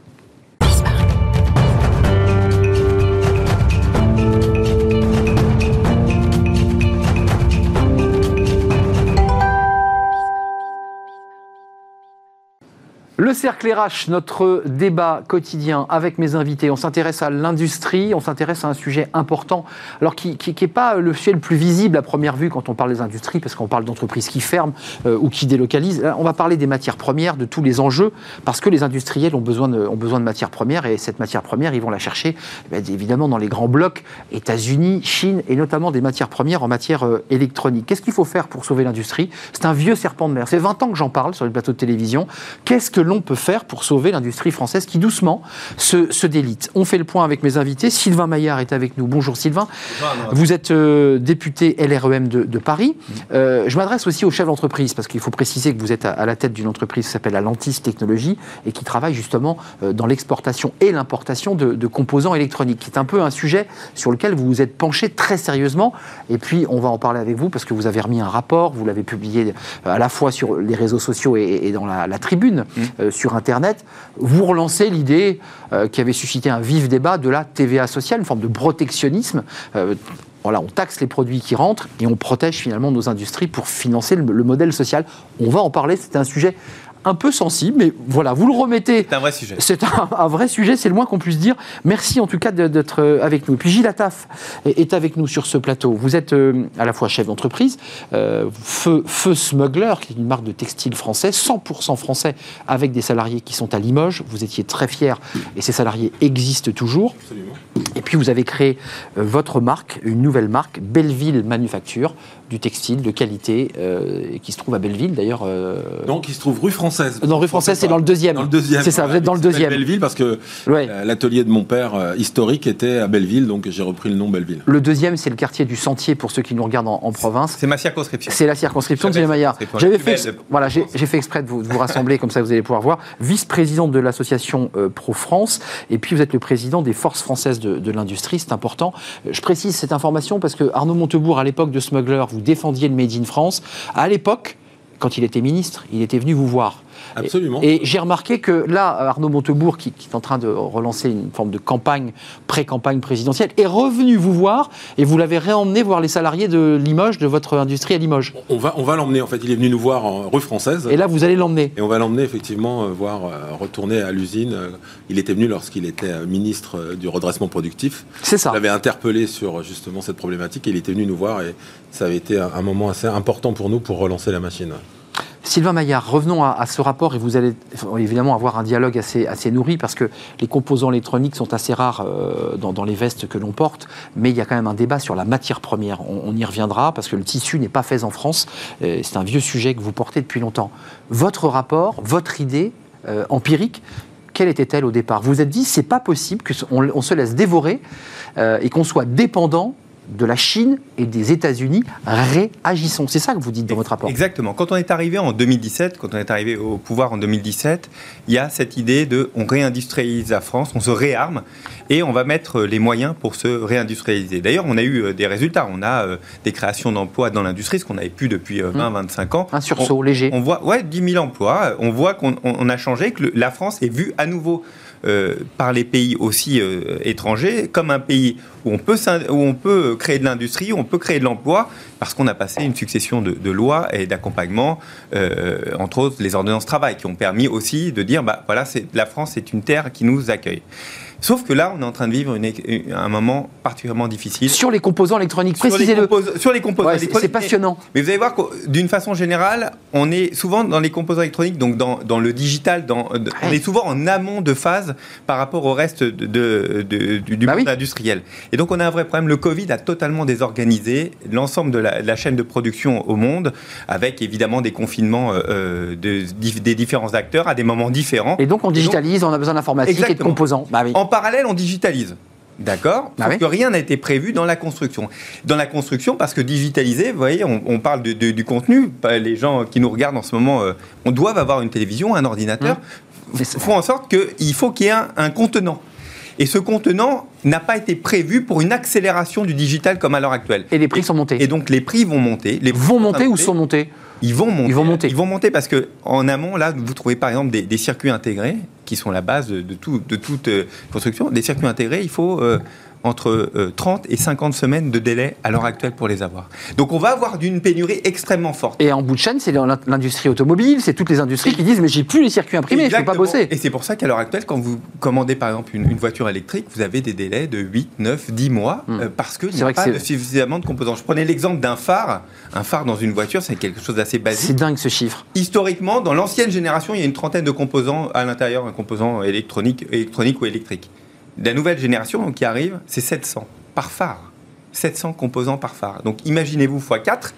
Le cercle RH, notre débat quotidien avec mes invités. On s'intéresse à l'industrie, on s'intéresse à un sujet important, alors qui n'est pas le sujet le plus visible à première vue quand on parle des industries, parce qu'on parle d'entreprises qui ferment euh, ou qui délocalisent. on va parler des matières premières, de tous les enjeux, parce que les industriels ont besoin de, ont besoin de matières premières, et cette matière première, ils vont la chercher eh évidemment dans les grands blocs, États-Unis, Chine, et notamment des matières premières en matière euh, électronique. Qu'est-ce qu'il faut faire pour sauver l'industrie? C'est un vieux serpent de mer. C'est 20 ans que j'en parle sur les plateaux de télévision. Qu'est-ce que l'on peut faire pour sauver l'industrie française qui doucement se, délite On fait le point avec mes invités. Sylvain Maillard est avec nous. Bonjour Sylvain. Vous êtes euh, député LREM de, Paris. Euh, je m'adresse aussi aux chefs d'entreprise parce qu'il faut préciser que vous êtes à, la tête d'une entreprise qui s'appelle Alantis Technologies et qui travaille justement euh, dans l'exportation et l'importation de, de, composants électroniques, qui est un peu un sujet sur lequel vous vous êtes penché très sérieusement. Et puis on va en parler avec vous parce que vous avez remis un rapport, vous l'avez publié à la fois sur les réseaux sociaux et, dans la, tribune mmh. Sur Internet. Vous relancez l'idée qui avait suscité un vif débat de la TVA sociale, une forme de protectionnisme voilà, on taxe les produits qui rentrent et on protège finalement nos industries pour financer le, le modèle social. On va en parler, c'est un sujet un peu sensible, mais voilà, vous le remettez. C'est un vrai sujet. C'est un, vrai sujet, c'est le moins qu'on puisse dire. Merci en tout cas d'être euh, avec nous. Et puis Gilles Attaf est, avec nous sur ce plateau. Vous êtes euh, à la fois chef d'entreprise, euh, Feu, Feu Smuggler, qui est une marque de textile français, 100% français, avec des salariés qui sont à Limoges. Vous étiez très fier et ces salariés existent toujours. Absolument. Et puis vous avez créé votre marque, une nouvelle marque, Belleville Manufacture, du textile de qualité, qui se trouve à Belleville d'ailleurs. Donc, il se trouve rue française non, rue française, c'est dans le deuxième. C'est ça, vous êtes dans le deuxième. Belleville parce que l'atelier de mon père euh, historique était à Belleville, donc j'ai repris le nom Belleville. Le deuxième, c'est le quartier du Sentier pour ceux qui nous regardent en, province. C'est ma circonscription. C'est la circonscription de Maillard. J'avais fait, voilà, j'ai fait exprès de vous, rassembler comme ça, vous allez pouvoir voir. Vice-président de l'association euh, Pro France, et puis vous êtes le président des forces françaises de, de l'industrie, c'est important. Je précise cette information parce que Arnaud Montebourg, à l'époque de Smuggler, vous défendiez le Made in France. À l'époque, quand il était ministre, il était venu vous voir. Absolument. Et, j'ai remarqué que là, Arnaud Montebourg, qui, est en train de relancer une forme de campagne, pré-campagne présidentielle, est revenu vous voir et vous l'avez réemmené voir les salariés de Limoges, de votre industrie à Limoges. On va, on va l'emmener, en fait. Il est venu nous voir en rue française. Et là, vous allez l'emmener. Et on va l'emmener, effectivement, euh, voir euh, retourner à l'usine. Euh, il était venu lorsqu'il était ministre du redressement productif. C'est ça. Il avait interpellé sur justement cette problématique et il était venu nous voir et ça avait été un moment assez important pour nous pour relancer la machine. Sylvain Maillard, revenons à, ce rapport et vous allez évidemment avoir un dialogue assez, assez nourri parce que les composants électroniques sont assez rares euh, dans, les vestes que l'on porte, mais il y a quand même un débat sur la matière première. On, y reviendra parce que le tissu n'est pas fait en France. Euh, c'est un vieux sujet que vous portez depuis longtemps. Votre rapport, votre idée euh, empirique, quelle était-elle au départ? Vous vous êtes dit, c'est pas possible qu'on on se laisse dévorer et qu'on soit dépendant de la Chine et des États-Unis, réagissons. C'est ça que vous dites dans votre rapport. Exactement. Quand on est arrivé en 2017, quand on est arrivé au pouvoir en 2017, il y a cette idée de on réindustrialise la France, on se réarme et on va mettre les moyens pour se réindustrialiser. D'ailleurs, on a eu euh, des résultats. On a euh, des créations d'emplois dans l'industrie, ce qu'on n'avait plus depuis 20-25 euh, ans. Un sursaut léger. On voit, ouais, 10 000 emplois. On voit qu'on a changé, que la France est vue à nouveau euh, par les pays aussi euh, étrangers comme un pays où on peut, où on peut créer de l'industrie, où on peut créer de l'emploi, parce qu'on a passé une succession de, lois et d'accompagnement, euh, entre autres les ordonnances travail, qui ont permis aussi de dire, bah, voilà, la France est une terre qui nous accueille. Sauf que là, on est en train de vivre un moment particulièrement difficile. Sur les composants électroniques, précisez-le. Sur les composants électroniques. C'est passionnant. Mais, vous allez voir que d'une façon générale, on est souvent dans les composants électroniques, donc dans, le digital, dans, on est souvent en amont de phase par rapport au reste de, du, bah monde industriel. Et donc on a un vrai problème. Le Covid a totalement désorganisé l'ensemble de, la, chaîne de production au monde, avec évidemment des confinements euh, de, des différents acteurs à des moments différents. Et donc on digitalise, on a besoin d'informatique et de composants. Bah oui parallèle, on digitalise. D'accord Parce ah que rien n'a été prévu dans la construction. Dans la construction, parce que digitaliser, vous voyez, on, parle de, du contenu. Les gens qui nous regardent en ce moment, euh, on doit avoir une télévision, un ordinateur. Mmh. faut en sorte qu'il faut qu'il y ait un, contenant. Et ce contenant n'a pas été prévu pour une accélération du digital comme à l'heure actuelle. Et les prix sont montés. Et donc les prix vont monter. Les vont monter ou sont montés ils vont monter. Ils vont monter. Ils vont monter parce que en amont, là, vous trouvez par exemple des, circuits intégrés qui sont la base de, tout, de toute euh, construction. Des circuits intégrés, il faut euh, entre 30 euh, et 50 semaines de délai à l'heure actuelle pour les avoir. Donc on va avoir d'une pénurie extrêmement forte. Et en bout de chaîne, c'est l'industrie automobile, c'est toutes les industries qui disent mais j'ai plus les circuits imprimés, je ne peux pas bosser. Et c'est pour ça qu'à l'heure actuelle, quand vous commandez par exemple une, voiture électrique, vous avez des délais de 8, 9, 10 mois hmm. euh, parce qu'il n'y a pas suffisamment de composants. Je prenais l'exemple d'un phare. Un phare dans une voiture, c'est quelque chose d'assez basique. C'est dingue ce chiffre. Historiquement, dans l'ancienne génération, il y a une trentaine de composants à l'intérieur, un composant électronique, électronique ou électrique la nouvelle génération qui arrive, c'est 700 par phare. 700 composants par phare. Donc imaginez-vous x4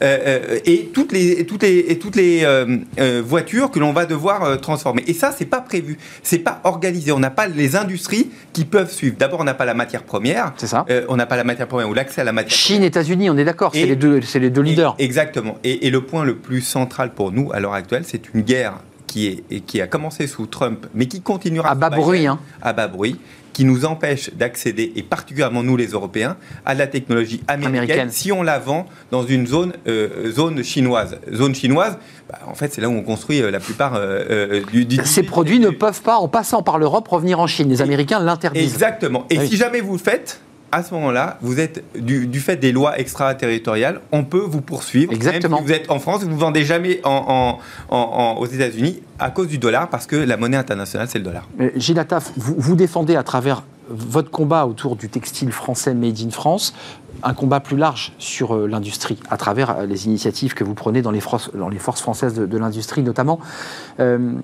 euh, euh, et toutes les, toutes les, et toutes les euh, voitures que l'on va devoir transformer. Et ça, c'est pas prévu, c'est pas organisé. On n'a pas les industries qui peuvent suivre. D'abord, on n'a pas la matière première. C'est ça. Euh, on n'a pas la matière première ou l'accès à la matière Chine, États-Unis, on est d'accord, c'est les deux, c'est les deux leaders. et- exactement. Et, et le point le plus central pour nous à l'heure actuelle, c'est une guerre qui, est, et qui a commencé sous Trump, mais qui continuera À bas bruit, hein. à bas bruit, qui nous empêche d'accéder, et particulièrement nous les Européens, à la technologie américaine, Américaine. si on la vend dans une zone, euh, zone chinoise. Zone chinoise, bah, en fait, c'est là où on construit euh, la plupart euh, euh, du, du- Ces du- produits du- ne peuvent pas, en passant par l'Europe, revenir en Chine. Les Américains l'interdisent. Exactement. Et Ah oui. si jamais vous le faites, à ce moment-là, vous êtes du, du fait des lois extraterritoriales, on peut vous poursuivre. Exactement. Même si vous êtes en France, vous ne vendez jamais en, en- en- en- aux États-Unis à cause du dollar, parce que la monnaie internationale, c'est le dollar. Gilles Attaf, vous, vous défendez à travers votre combat autour du textile français made in France un combat plus large sur euh, l'industrie, à travers euh, les initiatives que vous prenez dans les, forces- dans les forces françaises de, de l'industrie notamment. Euh,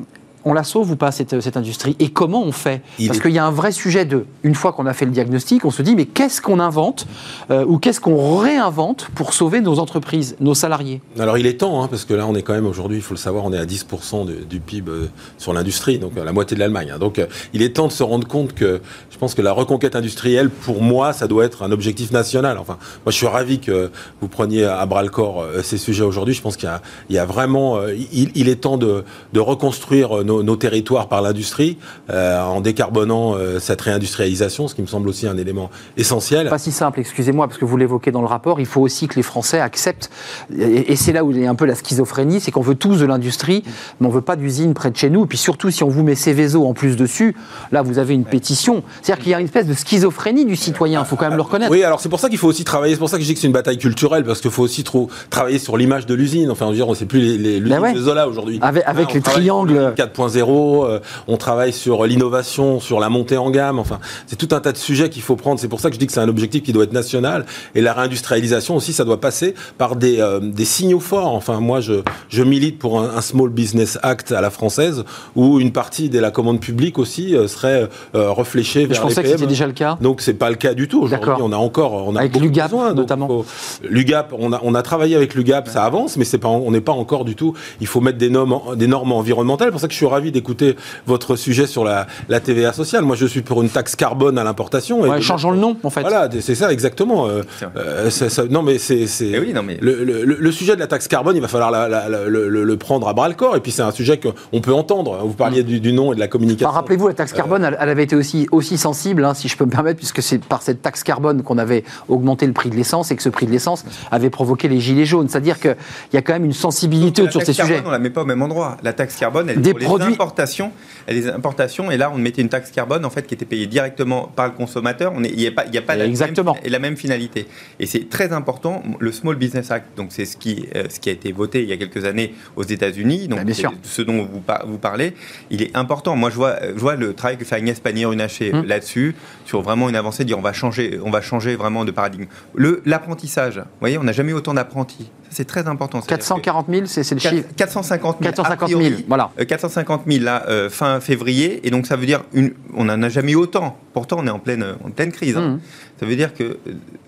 on la sauve ou pas, cette, cette industrie? Et comment on fait? Parce qu'il y a un vrai sujet de, une fois qu'on a fait le diagnostic, on se dit, mais qu'est-ce qu'on invente euh, ou qu'est-ce qu'on réinvente pour sauver nos entreprises, nos salariés? Alors il est temps, hein, parce que là on est quand même aujourd'hui, il faut le savoir, on est à 10% du, du PIB euh, sur l'industrie, donc euh, la moitié de l'Allemagne. hein. Donc il est temps de se rendre compte que je pense que la reconquête industrielle, pour moi, ça doit être un objectif national. Enfin, moi je suis ravi que vous preniez à bras le corps ces sujets aujourd'hui. Je pense qu'il y y a vraiment, il, il est temps de, de reconstruire euh, nos, nos territoires par l'industrie euh, en décarbonant euh, cette réindustrialisation, ce qui me semble aussi un élément essentiel. Pas si simple, excusez-moi, parce que vous l'évoquez dans le rapport, il faut aussi que les Français acceptent, et, et c'est là où il y a un peu la schizophrénie, c'est qu'on veut tous de l'industrie, mais on ne veut pas d'usine près de chez nous, et puis surtout si on vous met Céveso en plus dessus, là vous avez une pétition. C'est-à-dire qu'il y a une espèce de schizophrénie du citoyen, il faut quand même le reconnaître. Oui, alors c'est pour ça qu'il faut aussi travailler, c'est pour ça que je dis que c'est une bataille culturelle, parce qu'il faut aussi trop travailler sur l'image de l'usine, enfin on ne sait plus les, les, ben ouais. de Zola aujourd'hui. Avec, avec les triangles. 4 3.0, euh, on travaille sur l'innovation, sur la montée en gamme, enfin, c'est tout un tas de sujets qu'il faut prendre. C'est pour ça que je dis que c'est un objectif qui doit être national. Et la réindustrialisation aussi, ça doit passer par des, euh, signaux forts. Enfin, moi, je, milite pour un, Small Business Act à la française, où une partie de la commande publique aussi euh, serait euh, vers Mais Je pensais que c'était déjà le cas. Donc, c'est pas le cas du tout. Aujourd'hui, on a encore... On a avec l'UGAP, notamment. L'UGAP, on a, travaillé avec l'UGAP, ça avance, mais on n'est pas encore du tout... Il faut mettre des normes, des normes environnementales. C'est pour ça que je suis ravi d'écouter votre sujet sur la, la TVA sociale. Moi, je suis pour une taxe carbone à l'importation. et Ouais, de- changeons le nom, en fait. Voilà, c'est ça exactement. Euh, vrai. euh, ça- ça- non, mais c'est, Eh oui, non, mais- le, le- le- sujet de la taxe carbone, il va falloir la- la- la- le, le- le prendre à bras le corps. Et puis c'est un sujet qu'on peut entendre. Vous parliez du, du nom et de la communication. Enfin, Rappelez-vous, la taxe carbone, elle, elle avait été aussi, aussi sensible, hein, si je peux me permettre, puisque c'est par cette taxe carbone qu'on avait augmenté le prix de l'essence et que ce prix de l'essence avait provoqué les gilets jaunes. C'est-à-dire qu'il y a quand même une sensibilité La autour de taxe ces carbone, sujets. On la met pas au même endroit. La taxe carbone, elle est Des pour les produits- importations. Les importations, et là, on mettait une taxe carbone en fait qui était payée directement par le consommateur. On est- Il n'y a pas, il y a pas la, Exactement. Même, la même finalité. Et c'est très important. Le Small Business Act, donc c'est ce qui, euh, ce qui a été voté il y a quelques années aux États-Unis. Donc Bah, bien sûr. ce dont vous, par- vous parlez, il est important. Moi, je vois, je vois le travail que fait Agnès Pannier-Runacher Hum. là-dessus, sur vraiment une avancée, dire on va changer, on va changer vraiment de paradigme. Le l'apprentissage. Vous voyez, on n'a jamais eu autant d'apprentis. C'est très important. C'est-à-dire que- 440 000, c'est le chiffre. 450 000. 450 000, a priori, voilà. euh, 450 000 là, euh, fin février, et donc ça veut dire une, on n'en a jamais eu autant. Pourtant, on est en pleine, en pleine crise. hein. Mhm. Ça veut dire que euh,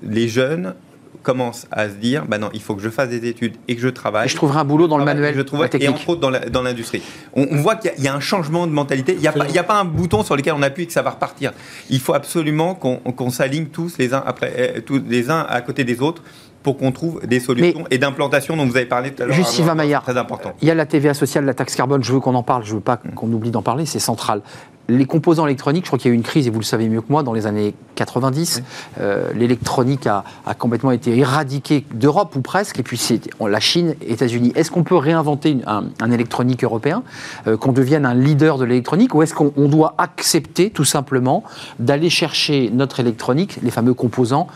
les jeunes commencent à se dire, bah non, il faut que je fasse des études et que je travaille. Et je trouverai un boulot dans le Ah bah, manuel, je trouve, la et entre autres dans l'industrie. On, on voit qu'il y a- il y, a un changement de mentalité. Il n'y a, a pas un bouton sur lequel on appuie et que ça va repartir. Il faut absolument qu'on qu'on s'aligne tous les uns après euh, tous les uns à côté des autres pour qu'on trouve des solutions et d'implantation dont vous avez parlé tout à l'heure. Juste Sylvain Maillard. Très important. Il y a la TVA sociale, la taxe carbone, je veux qu'on en parle, je veux pas qu'on oublie d'en parler, c'est central. Les composants électroniques, je crois qu'il y a eu une crise, et vous le savez mieux que moi, dans les années 90. Euh, L'électronique a, a complètement été éradiquée d'Europe, ou presque, et puis c'est la Chine, États-Unis. Est-ce qu'on peut réinventer une- un, un électronique européen, euh, qu'on devienne un leader de l'électronique, ou est-ce qu'on on doit accepter tout simplement d'aller chercher notre électronique, les fameux composants,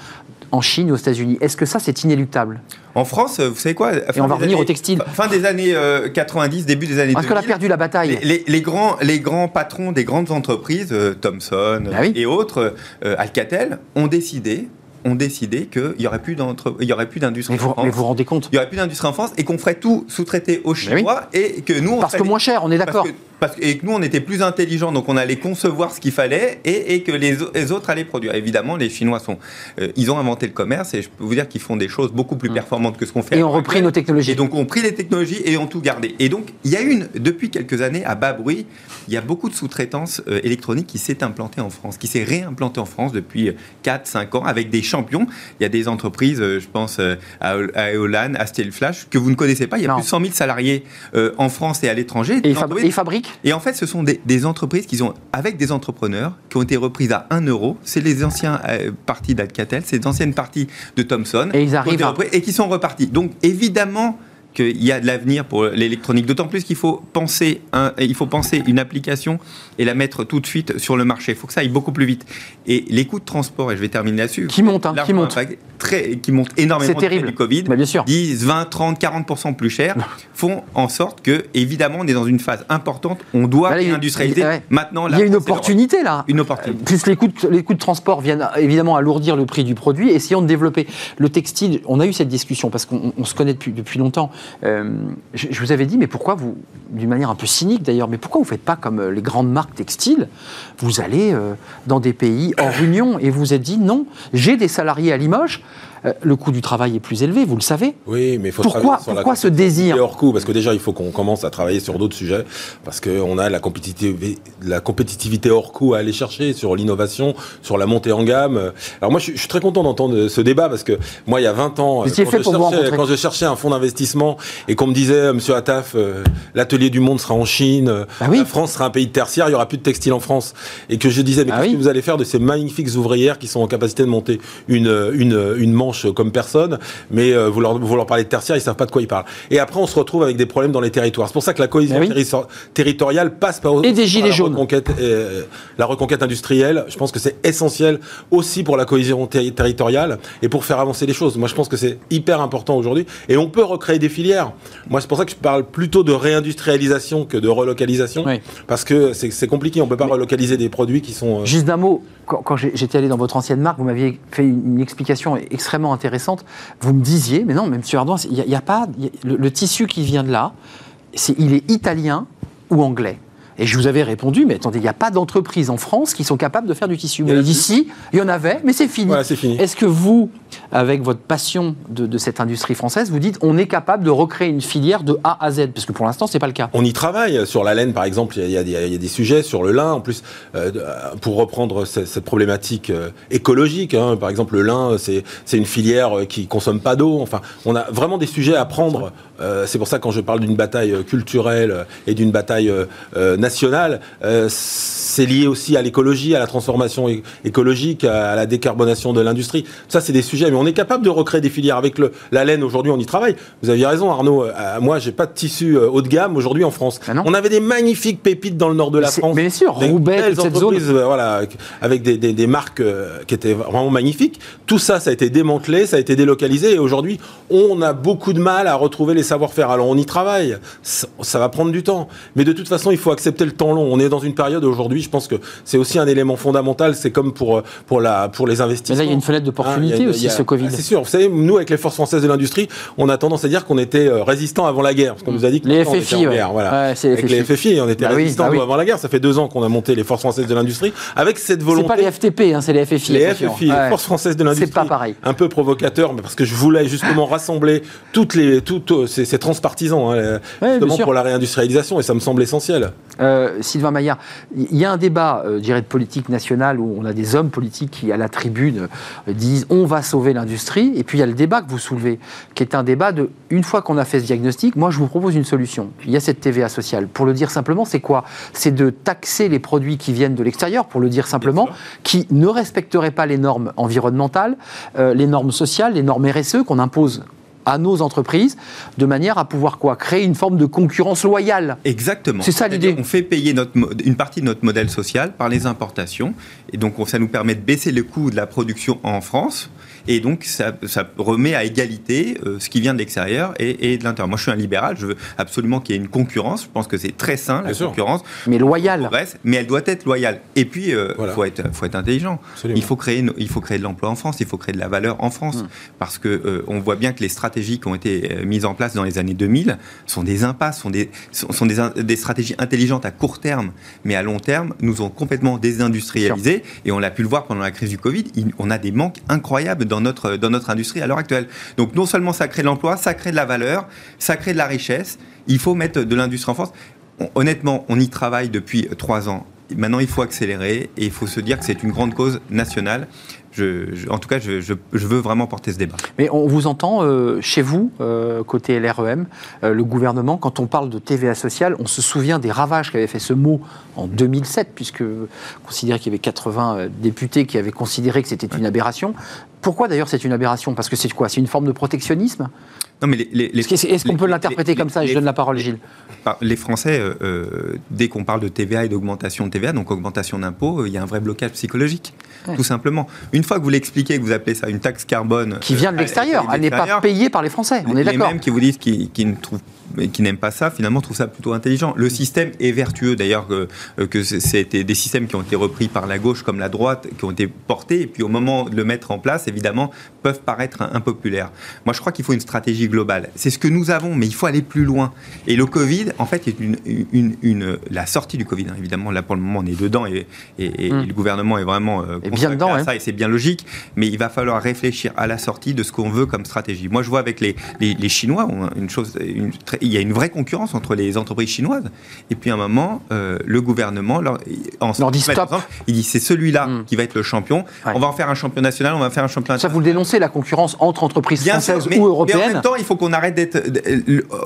en Chine, aux États-Unis Est-ce que ça, c'est inéluctable? En France, euh, vous savez quoi? On va revenir au textile. Fin des années euh, 90, début des années Est-ce qu'on a 2000, perdu la bataille les, les- les grands, les grands patrons des grandes entreprises, euh, Thomson Ah oui. et autres, euh, Alcatel, ont décidé, ont décidé qu'il n'y aurait plus d'entre- il y aurait plus d'industrie en vous, France. mais vous vous rendez compte? Il n'y aurait plus d'industrie en France et qu'on ferait tout sous-traiter aux oui. Chinois et que nous on Parce que des- moins cher, on est parce d'accord. Parce que, et que nous, on était plus intelligents, donc on allait concevoir ce qu'il fallait et, et que les, les, autres allaient produire. Évidemment, les Chinois sont, euh, ils ont inventé le commerce et je peux vous dire qu'ils font des choses beaucoup plus mm. performantes que ce qu'on fait. Et ont repris nos technologies. Et donc, on pris les technologies et ont tout gardé. Et donc, il y a une, depuis quelques années, à bas bruit, il y a beaucoup de sous-traitance euh, électronique qui s'est implantée en France, qui s'est réimplantée en France depuis 4-5 ans avec des champions. Il y a des entreprises, je pense à, à Eolan, à Flash, que vous ne connaissez pas. Il y a plus de 100 000 salariés en France et à l'étranger. Et ils fabriquent et en fait, ce sont des, entreprises qui ont, avec des entrepreneurs, qui ont été reprises à 1 euro. C'est les anciens euh, parties d'Alcatel, c'est les anciennes parties de Thomson. Et ils arrivent. Et qui sont repartis. Donc, évidemment, qu'il y a de l'avenir pour l'électronique. D'autant plus qu'il faut penser il faut penser une application et la mettre tout de suite sur le marché. Il faut que ça aille beaucoup plus vite. Et les coûts de transport, et je vais terminer là-dessus, qui montent, hein, qui montent, très, qui montent énormément terrible. du Covid, bah, bien sûr. 10, 20, 30, 40 plus cher, font en sorte que, évidemment, on est dans une phase importante. On doit bah, réindustrialiser. Maintenant, il y a une opportunité là. Une opportunité. Plus les coûts, de, les coûts de transport viennent évidemment alourdir le prix du produit. Essayons de développer le textile. On a eu cette discussion parce qu'on se connaît depuis, depuis longtemps. Euh, je, vous avais dit, mais pourquoi vous, d'une manière un peu cynique d'ailleurs, mais pourquoi vous ne faites pas comme euh, les grandes marques textiles? Vous allez euh, dans des pays hors Union et vous êtes dit non, j'ai des salariés à Limoges, le coût du travail est plus élevé, vous le savez. Oui, mais il faut pourquoi, pourquoi ce désir hors coût Parce que déjà, il faut qu'on commence à travailler sur d'autres sujets, parce qu'on a la compétitivité, la compétitivité hors coût à aller chercher sur l'innovation, sur la montée en gamme. Alors moi, je, suis très content d'entendre ce débat, parce que moi, il y a 20 ans, quand je, cherchais, quand je, cherchais, un fonds d'investissement et qu'on me disait, euh, Monsieur Attaf, euh, l'atelier du monde sera en Chine, bah la France sera un pays de tertiaire, il y aura plus de textile en France, et que je disais, mais bah qu'est-ce que vous allez faire de ces magnifiques ouvrières qui sont en capacité de monter une, une, une manche comme personne mais euh, vous, leur, vous leur parlez de tertiaire, ils savent pas de quoi ils parlent. Et après, on se retrouve avec des problèmes dans les territoires. C'est pour ça que la cohésion territoriale passe par, Et des gilets la, jaunes. Reconquête, euh, la reconquête industrielle. Je pense que c'est essentiel aussi pour la cohésion territoriale et pour faire avancer les choses. Moi, je pense que c'est hyper important aujourd'hui. Et on peut recréer des filières. Moi, c'est pour ça que je parle plutôt de réindustrialisation que de relocalisation. Parce que c'est compliqué. On peut pas relocaliser des produits qui sont. Euh, Juste d'un mot, quand, j'étais allé dans votre ancienne marque, vous m'aviez fait une, explication extrêmement intéressante. Vous me disiez, mais non, sur Erdogan, il n'y a, pas. le, tissu qui vient de là, il est italien ou anglais? Et je vous avais répondu, mais attendez, il n'y a pas d'entreprise en France qui sont capables de faire du tissu. Vous dit si, il y en avait, mais c'est fini. fini. Est-ce que vous, avec votre passion de, cette industrie française, vous dites on est capable de recréer une filière de A à Z? Parce que pour l'instant, ce n'est pas le cas. On y travaille. Sur la laine, par exemple, il y, a, des sujets. Sur le lin, en plus, euh, pour reprendre cette, problématique euh, écologique, hein, par exemple, le lin, c'est une filière qui consomme pas d'eau. Enfin, on a vraiment des sujets à prendre. Euh, c'est pour ça, quand je parle d'une bataille culturelle et d'une bataille nationale, nationale, euh, c'est lié aussi à l'écologie, à la transformation écologique, à, la décarbonation de l'industrie. Ça, c'est des sujets, mais on est capable de recréer des filières. Avec le, la laine, aujourd'hui, on y travaille. Vous aviez raison, Arnaud. Euh, moi, j'ai pas de tissu euh, haut de gamme aujourd'hui en France. Ah on avait des magnifiques pépites dans le nord de la France. Bien sûr, Roubaix, cette zone. Voilà, avec des, des, des marques qui étaient vraiment magnifiques. Tout ça, ça a été démantelé, ça a été délocalisé, et aujourd'hui, on a beaucoup de mal à retrouver les savoir-faire. Alors, on y travaille. Ça, ça va prendre du temps. Mais de toute façon, il faut accepter le temps long. On est dans une période aujourd'hui, je pense que c'est aussi un élément fondamental. C'est comme pour, euh, pour, la, pour les investissements. Mais là, il y a une fenêtre d'opportunité hein, aussi, ce Covid. c'est sûr. Vous savez, nous, avec les forces françaises de l'industrie, on a tendance à dire qu'on était euh, résistants avant la guerre. Parce qu'on nous a dit que les FFI, Voilà. les avec les FFI, on était bah résistants bah avant la guerre. Ça fait deux ans qu'on a monté les forces françaises de l'industrie avec cette volonté. C'est pas les FTP, hein, c'est les FFI. Les FFI, les forces françaises de l'industrie. C'est pas pareil. Un peu provocateur, mais parce que je voulais justement rassembler toutes les, toutes euh, ces, transpartisans, hein, justement pour la réindustrialisation, et ça me semble essentiel. Sylvain Maillard, il y a un débat, euh, je dirais, de politique nationale où on a des hommes politiques qui, à la tribune, euh, disent on va sauver l'industrie. Et puis il y a le débat que vous soulevez, qui est un débat de une fois qu'on a fait ce diagnostic, moi je vous propose une solution. Il y a cette TVA sociale. Pour le dire simplement, c'est quoi? C'est de taxer les produits qui viennent de l'extérieur, pour le dire simplement, qui ne respecteraient pas les normes environnementales, euh, les normes sociales, les normes RSE qu'on impose à nos entreprises, de manière à pouvoir quoi Créer une forme de concurrence loyale. Exactement. C'est ça l'idée. On fait payer notre, une partie de notre modèle social par les importations, et donc ça nous permet de baisser le coût de la production en France et donc, ça, remet à égalité euh, ce qui vient de l'extérieur et, de l'intérieur. Moi, je suis un libéral, je veux absolument qu'il y ait une concurrence. Je pense que c'est très sain, la concurrence. Mais loyale. mais elle doit être loyale. Et puis, il euh, faut, être, faut être intelligent. Il faut, créer, il faut créer de l'emploi en France, il faut créer de la valeur en France. Hmm. Parce qu'on euh, on voit bien que les stratégies qui ont été mises en place dans les années 2000 sont des impasses, sont des, sont, des, des, stratégies intelligentes à court terme, mais à long terme, nous ont complètement désindustrialisé. Et on l'a pu le voir pendant la crise du Covid. on a des manques incroyables dans notre, dans notre industrie à l'heure actuelle. Donc non seulement ça crée de l'emploi, ça crée de la valeur, ça crée de la richesse. Il faut mettre de l'industrie en France. honnêtement, on y travaille depuis trois ans. Maintenant, il faut accélérer et il faut se dire que c'est une grande cause nationale en tout cas, je, veux vraiment porter ce débat. Mais on vous entend euh, chez vous, euh, côté LREM, euh, le gouvernement, quand on parle de TVA sociale, on se souvient des ravages qu'avait fait ce mot en 2007, puisque considérait qu'il y avait 80 députés qui avaient considéré que c'était une aberration. Pourquoi d'ailleurs c'est une aberration? Parce que c'est quoi? C'est une forme de protectionnisme? Non, mais Est-ce qu'on peut l'interpréter comme ça Je donne la parole, Gilles. Les Français, dès qu'on parle de TVA et d'augmentation de TVA, donc augmentation d'impôts, il y a un vrai blocage psychologique, tout simplement. Une fois que vous l'expliquez, que vous appelez ça une taxe carbone. Qui vient de euh, l'extérieur, elle n'est pas payée par les Français, on est d'accord. Les mêmes qui vous disent qu'ils ne trouvent qui n'aiment pas ça, finalement, trouvent ça plutôt intelligent. Le système est vertueux, d'ailleurs, que, euh, que c'était des systèmes qui ont été repris par la gauche comme la droite, qui ont été portés, et puis au moment de le mettre en place, évidemment, peuvent paraître impopulaires. Moi, je crois qu'il faut une stratégie globale. C'est ce que nous avons, mais il faut aller plus loin. Et le Covid, en fait, est une, une, une la sortie du Covid. Hein, évidemment, là, pour le moment, on est dedans, et, et, hmm. le gouvernement est vraiment euh, et bien dedans, à ça, et c'est bien logique, mais il va falloir réfléchir à la sortie de ce qu'on veut comme stratégie. Moi, je vois avec les, les, les Chinois, une chose, une, il y a une vraie concurrence entre les entreprises chinoises. Et puis à un moment, euh, le gouvernement leur, en leur dit stop. il dit c'est celui-là hmm. qui va être le champion. On va en faire un champion national, on va faire un champion. Ça, vous le dénoncez la concurrence entre entreprises françaises ou européennes. Mais en même temps, il faut qu'on arrête d'être,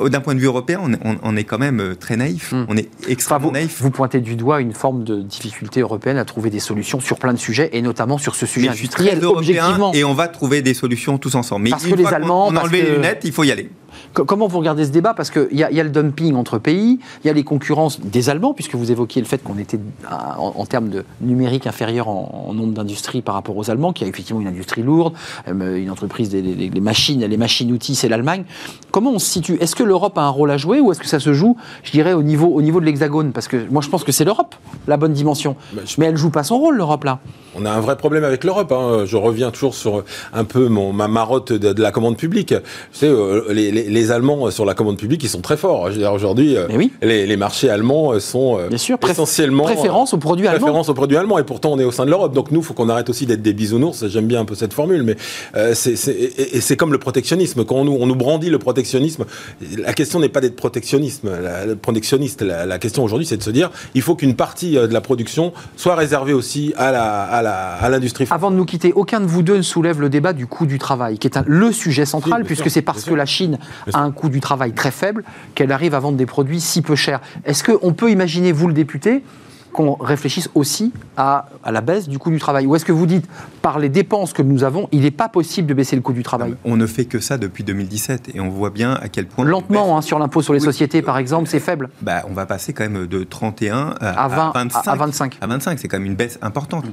d'un point de vue européen, on, est quand même euh, très naïf. Hmm. On est extrêmement naïf. Vous pointez du doigt une forme de difficulté européenne à trouver des solutions sur plein de sujets et notamment sur ce sujet industriel. Objectivement. Et on va trouver des solutions tous ensemble. Mais parce que les Allemands, on, a enlevé les lunettes, il faut y aller. Comment vous regardez ce débat? Parce qu'il y, y, a le dumping entre pays, il y a les concurrences des Allemands, puisque vous évoquiez le fait qu'on était en, termes de numérique inférieur en, nombre d'industries par rapport aux Allemands, qui a effectivement une industrie lourde, euh, une entreprise des les, machines, les machines-outils, c'est l'Allemagne. Comment on se situe? Est-ce que l'Europe a un rôle à jouer ou est-ce que ça se joue, je dirais, au niveau, au niveau de l'Hexagone? Parce que moi, je pense que c'est l'Europe, la bonne dimension. Bah, Mais elle joue pas son rôle, l'Europe, là. On a un vrai problème avec l'Europe. Hein. Je reviens toujours sur un peu mon, ma marotte de, la commande publique. Tu sais, euh, les, les, Allemands sur la commande publique, ils sont très forts. Aujourd'hui, euh, les, les, marchés allemands sont Bien sûr, essentiellement préférence aux produits allemands. Préférence aux produits allemands. Et pourtant, on est au sein de l'Europe. Donc nous, il faut qu'on arrête aussi d'être des bisounours. J'aime bien un peu cette formule, mais euh, c'est et, c'est comme le protectionnisme. Quand on nous, on nous brandit le protectionnisme, la question n'est pas d'être protectionnisme, la, protectionniste. La, question aujourd'hui, c'est de se dire, il faut qu'une partie de la production soit réservée aussi à la à l'industrie. Avant de nous quitter, aucun de vous deux ne soulève le débat du coût du travail, qui est le sujet central, puisque c'est parce que la Chine a un coût du travail très faible qu'elle arrive à vendre des produits si peu chers. Est-ce qu'on peut imaginer, vous le député, qu'on réfléchisse aussi à, la baisse du coût du travail Ou est-ce que vous dites, par les dépenses que nous avons, il n'est pas possible de baisser le coût du travail? On ne fait que ça depuis 2017 et on voit bien à quel point... Lentement, hein, sur l'impôt sur les sociétés, par exemple, c'est faible. Bah, on va passer quand même de 31 à, 25. À 25, à 25 c'est quand même une baisse importante.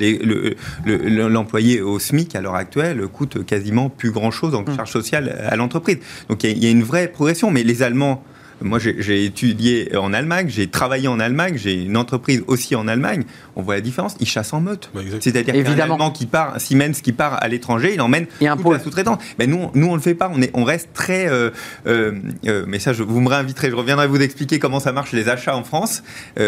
L'employé au SMIC, à l'heure actuelle, coûte quasiment plus grand-chose en mmh. charge sociale à l'entreprise. Donc il y, y, a une vraie progression, mais les Allemands moi, j'ai étudié en Allemagne, j'ai travaillé en Allemagne, j'ai une entreprise aussi en Allemagne. On voit la différence. Ils chassent en meute. Bah, C'est-à-dire qu'un Allemand qui part, Siemens qui part à l'étranger, il emmène Et un toute la sous-traitance. Mais nous, nous, on le fait pas. On, est, on reste très. Euh, euh, euh, mais ça, je, vous me réinviterez. Je reviendrai vous expliquer comment ça marche les achats en France.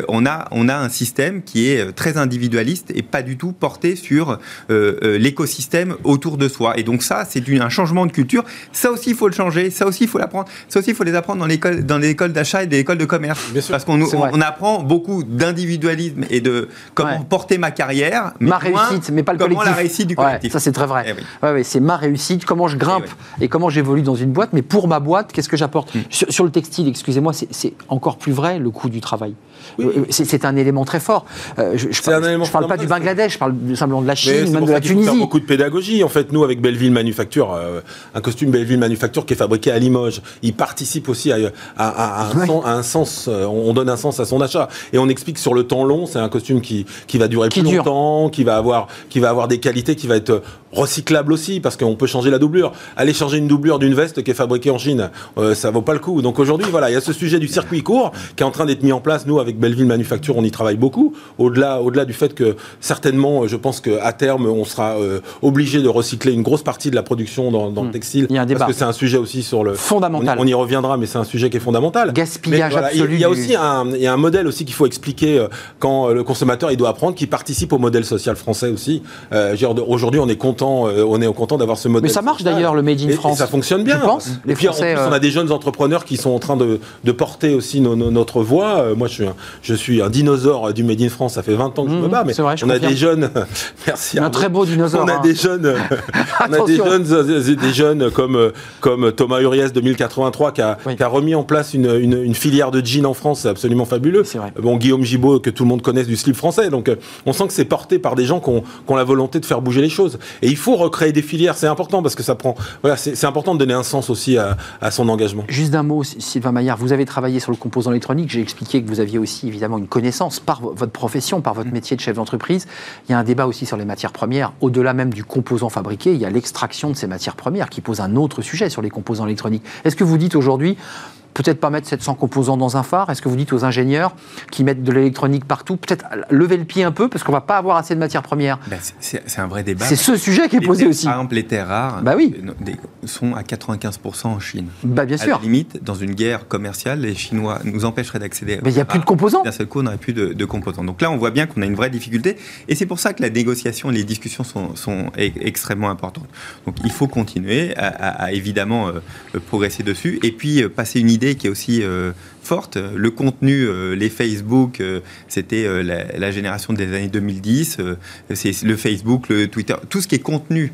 on a, on a un système qui est très individualiste et pas du tout porté sur l'écosystème autour de soi. Et donc ça, c'est un changement de culture. Ça aussi, il faut le changer. Ça aussi, il faut l'apprendre. Ça aussi, il faut les apprendre dans l'école, dans des écoles d'achat et des écoles de commerce. Parce qu'on on, apprend beaucoup d'individualisme et de comment porter ma carrière. Mais ma réussite, mais pas le comment collectif. la réussite du collectif. ça, c'est très vrai. Eh ouais, c'est ma réussite, comment je grimpe eh et, comment j'évolue dans une boîte. Mais pour ma boîte, qu'est-ce que j'apporte hmm. sur, le textile, excusez-moi, c'est encore plus vrai le coût du travail. Euh, c'est un élément très fort. Euh, je ne parle, pas du Bangladesh, je parle simplement de la Chine, même de la Tunisie. Il beaucoup de pédagogie. En fait, nous, avec Belleville Manufacture, euh, un costume Belleville Manufacture qui est fabriqué à Limoges, il participe aussi à, un, sens, on donne un sens à son achat. Et on explique sur le temps long, c'est un costume qui, qui va durer plus longtemps, qui va, avoir, qui va avoir des qualités, qui va être recyclable aussi, parce qu'on peut changer la doublure. Aller changer une doublure d'une veste qui est fabriquée en Chine, ça vaut pas le coup. Donc aujourd'hui, voilà, il y a ce sujet du circuit court qui est en train d'être mis en place, nous, avec Belleville Manufacture, on y travaille beaucoup. Au-delà, au-delà du fait que certainement, je pense qu'à terme, on sera euh, obligé de recycler une grosse partie de la production dans, dans le Hmm. textile. Il y a un débat. Parce que c'est un sujet aussi sur le Fondamental. On, y- on y reviendra, mais c'est un sujet qui est fondamental. Gaspillage voilà, absolu Il y a aussi un, il y a un modèle aussi qu'il faut expliquer euh, quand euh, le consommateur il doit apprendre, qui participe au modèle social français aussi. Euh, Aujourd'hui, on est content, on est content d'avoir ce modèle. Mais ça marche d'ailleurs, le Made in Et- et France. ça fonctionne bien. Je pense. Et puis en plus, on a des jeunes entrepreneurs qui sont en train de, de porter aussi notre voix. Moi, je suis, un, je suis un dinosaure du Made in France. Ça fait 20 ans que je me Mhm, bats, mais vrai, on a confirme. des jeunes. Merci. Un très beau dinosaure. On a hein. des jeunes, on a des jeunes, des jeunes comme comme Thomas Uriès 2083 qui a, Oui. qui a remis en place une, une, une filière de jeans en France, c'est absolument fabuleux. C'est vrai. Bon, Guillaume Gibaud que tout le monde connaisse du slip français, donc euh, on sent que c'est porté par des gens qui ont, qui ont la volonté de faire bouger les choses. Et il faut recréer des filières, c'est important parce que ça prend. Voilà, c'est important de donner un sens aussi à, à son engagement. Juste d'un mot, Sylvain Maillard, vous avez travaillé sur le composant électronique. J'ai expliqué que vous aviez aussi évidemment une connaissance par vo- votre profession, par votre métier de chef d'entreprise. Il y a un débat aussi sur les matières premières. Au-delà même du composant fabriqué, il y a l'extraction de ces matières premières qui pose un autre sujet sur les composants électroniques. Est-ce que vous dites aujourd'hui, peut-être pas mettre 700 composants dans un phare Est-ce que vous dites aux ingénieurs qui mettent de l'électronique partout, peut-être lever le pied un peu parce qu'on va pas avoir assez de matières premières Ben, c'est- un vrai débat. C'est ce sujet qui est Les posé terres- aussi. Par exemple, les terres rares Bah oui. euh, sont à 95% en Chine. Bah bien À sûr. la limite, dans une guerre commerciale, les Chinois nous empêcheraient d'accéder. Mais il n'y a plus de composants. D'un seul coup, on n'aurait plus de, de composants. Donc là, on voit bien qu'on a une vraie difficulté. Et c'est pour ça que la négociation et les discussions sont, sont extrêmement importantes. Donc il faut continuer à, à- à évidemment euh, progresser dessus. Et puis euh, passer une idée qui est aussi euh, forte. Le contenu, euh, les Facebook, euh, c'était la, la génération des années 2010. euh, c'est le Facebook, le Twitter. Tout ce qui est contenu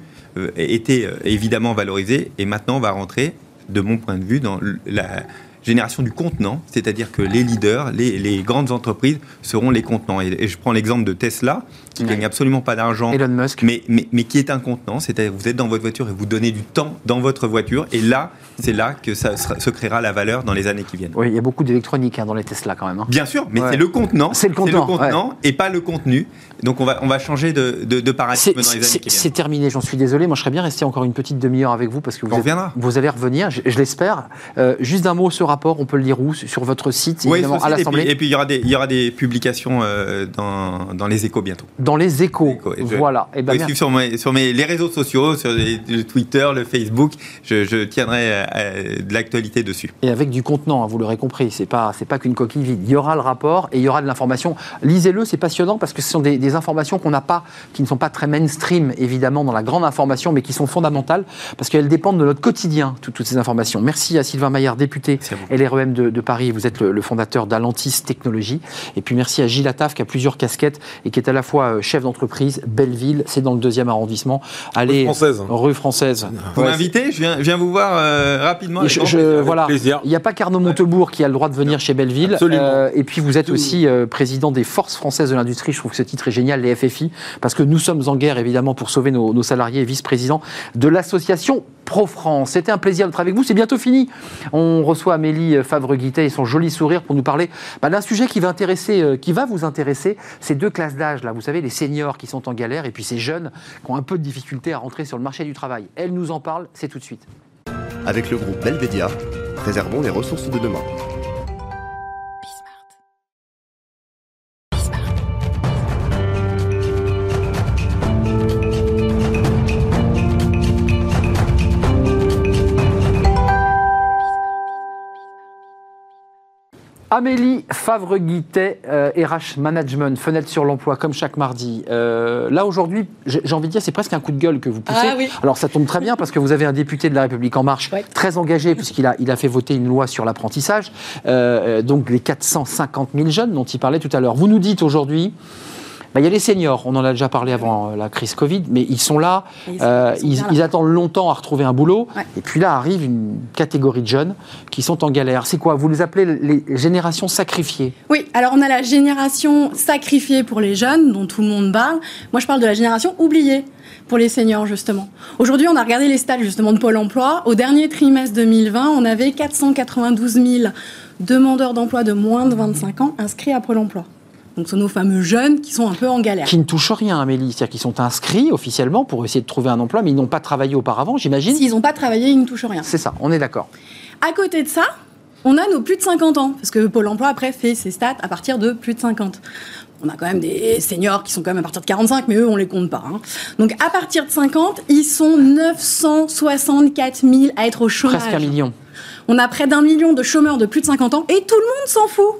était évidemment valorisé. Et maintenant, on va rentrer, de mon point de vue, dans la génération du contenant, c'est-à-dire que les leaders, les, les grandes entreprises seront les contenants. Et, et je prends l'exemple de Tesla, qui Ouais. gagne absolument pas d'argent, Elon Musk. mais, mais, mais qui est un contenant, c'est-à-dire que vous êtes dans votre voiture et vous donnez du temps dans votre voiture, et là, c'est là que ça sera- se créera la valeur dans les années qui viennent. Oui, il y a beaucoup d'électronique hein, dans les Tesla quand même. hein. Bien sûr, mais Ouais. c'est le contenant, C'est le contenant, et pas le contenu. Donc on va, on va changer de, de, de paradigme dans les années qui c'est terminé, j'en suis désolé. Moi, je serais bien resté encore une petite demi-heure avec vous parce que vous, êtes- allez revenir, je, je l'espère. Euh, juste d'un mot, ce rapport, on peut le lire où? Sur votre site, Oui, évidemment, à l'Assemblée et puis il y aura des, il y aura des publications euh, dans, dans les échos bientôt. Dans les échos. Voilà. Et Vous ben, suivre sur, mes, sur mes, les réseaux sociaux, sur les- le Twitter, le Facebook. Je, je tiendrai euh, de l'actualité dessus. Et avec du contenant, hein, vous l'aurez compris, c'est pas pas qu'une coquille vide. Il y aura le rapport et il y aura de l'information. Lisez-le, c'est passionnant parce que ce sont des, des informations qu'on n'a pas, qui ne sont pas très mainstream évidemment dans la grande information, mais qui sont fondamentales parce qu'elles dépendent de notre quotidien. tout- toutes ces informations. Merci à Sylvain Maillard, député. LREM de, de Paris. Vous êtes le, le fondateur d'Alantis Technologies. Et puis merci à Gilles Attaf qui a plusieurs casquettes et qui est à la fois euh, chef d'entreprise Belleville, c'est dans le deuxième arrondissement. Allez, française. rue française. Vous Ouais, m'invitez je viens, je viens vous voir euh, rapidement. je- je- voilà. Il n'y a pas qu'Arnaud Montebourg qui a le droit de venir chez Belleville. Absolument. Euh, et puis vous êtes aussi euh, président des Forces françaises de l'industrie. Je trouve que ce titre est génial, les FFI, parce que nous sommes en guerre évidemment pour sauver nos, salariés et vice-président de l'association Pro-France. C'était un plaisir d'être avec vous. C'est bientôt fini. On reçoit Amélie Favre-Guittet et son joli sourire pour nous parler bah, d'un sujet qui va, intéresser, euh, qui va vous intéresser. Ces deux classes d'âge, là, vous savez, les seniors qui sont en galère et puis ces jeunes qui ont un peu de difficulté à rentrer sur le marché du travail. Elle nous en parle, c'est tout de suite. Avec le groupe Belvedia, préservons les ressources de demain. Amélie Favre-Guittet, euh, RH Management, fenêtre sur l'emploi, comme chaque mardi. Euh, là, aujourd'hui, j'ai envie de dire, c'est presque un coup de gueule que vous poussez. Ah oui. Alors, ça tombe très bien parce que vous avez un député de La République En Marche, Ouais. très engagé, puisqu'il a, il a fait voter une loi sur l'apprentissage. Euh, euh, donc, les 450 000 jeunes dont il parlait tout à l'heure. Vous nous dites aujourd'hui. Bah, Il y a les seniors, on en a déjà parlé avant euh, la crise Covid, mais ils sont là, Ils sont- euh, ils sont ils, bien là. ils attendent longtemps à retrouver un boulot, Ouais. et puis là arrive une catégorie de jeunes qui sont en galère. C'est quoi? Vous les appelez les générations sacrifiées Oui, alors on a la génération sacrifiée pour les jeunes, dont tout le monde parle. Moi, je parle de la génération oubliée pour les seniors, justement. Aujourd'hui, on a regardé les stats, justement, de Pôle emploi. Au dernier trimestre 2020, on avait 492 000 demandeurs d'emploi de moins de 25 ans inscrits à Pôle emploi. Donc, ce sont nos fameux jeunes qui sont un peu en galère. qui ne touchent rien, Amélie. C'est-à-dire qu'ils sont inscrits officiellement pour essayer de trouver un emploi, mais ils n'ont pas travaillé auparavant, j'imagine. S'ils n'ont pas travaillé, ils ne touchent rien. C'est ça, on est d'accord. À côté de ça, On a nos plus de 50 ans, parce que Pôle emploi, après, fait ses stats à partir de plus de 50. On a quand même des seniors qui sont quand même à partir de 45, mais eux, on les compte pas. hein. Donc, à partir de 50, ils sont 964 000 à être au chômage. Presque un million. On a près d'un million de chômeurs de plus de 50 ans, et tout le monde s'en fout.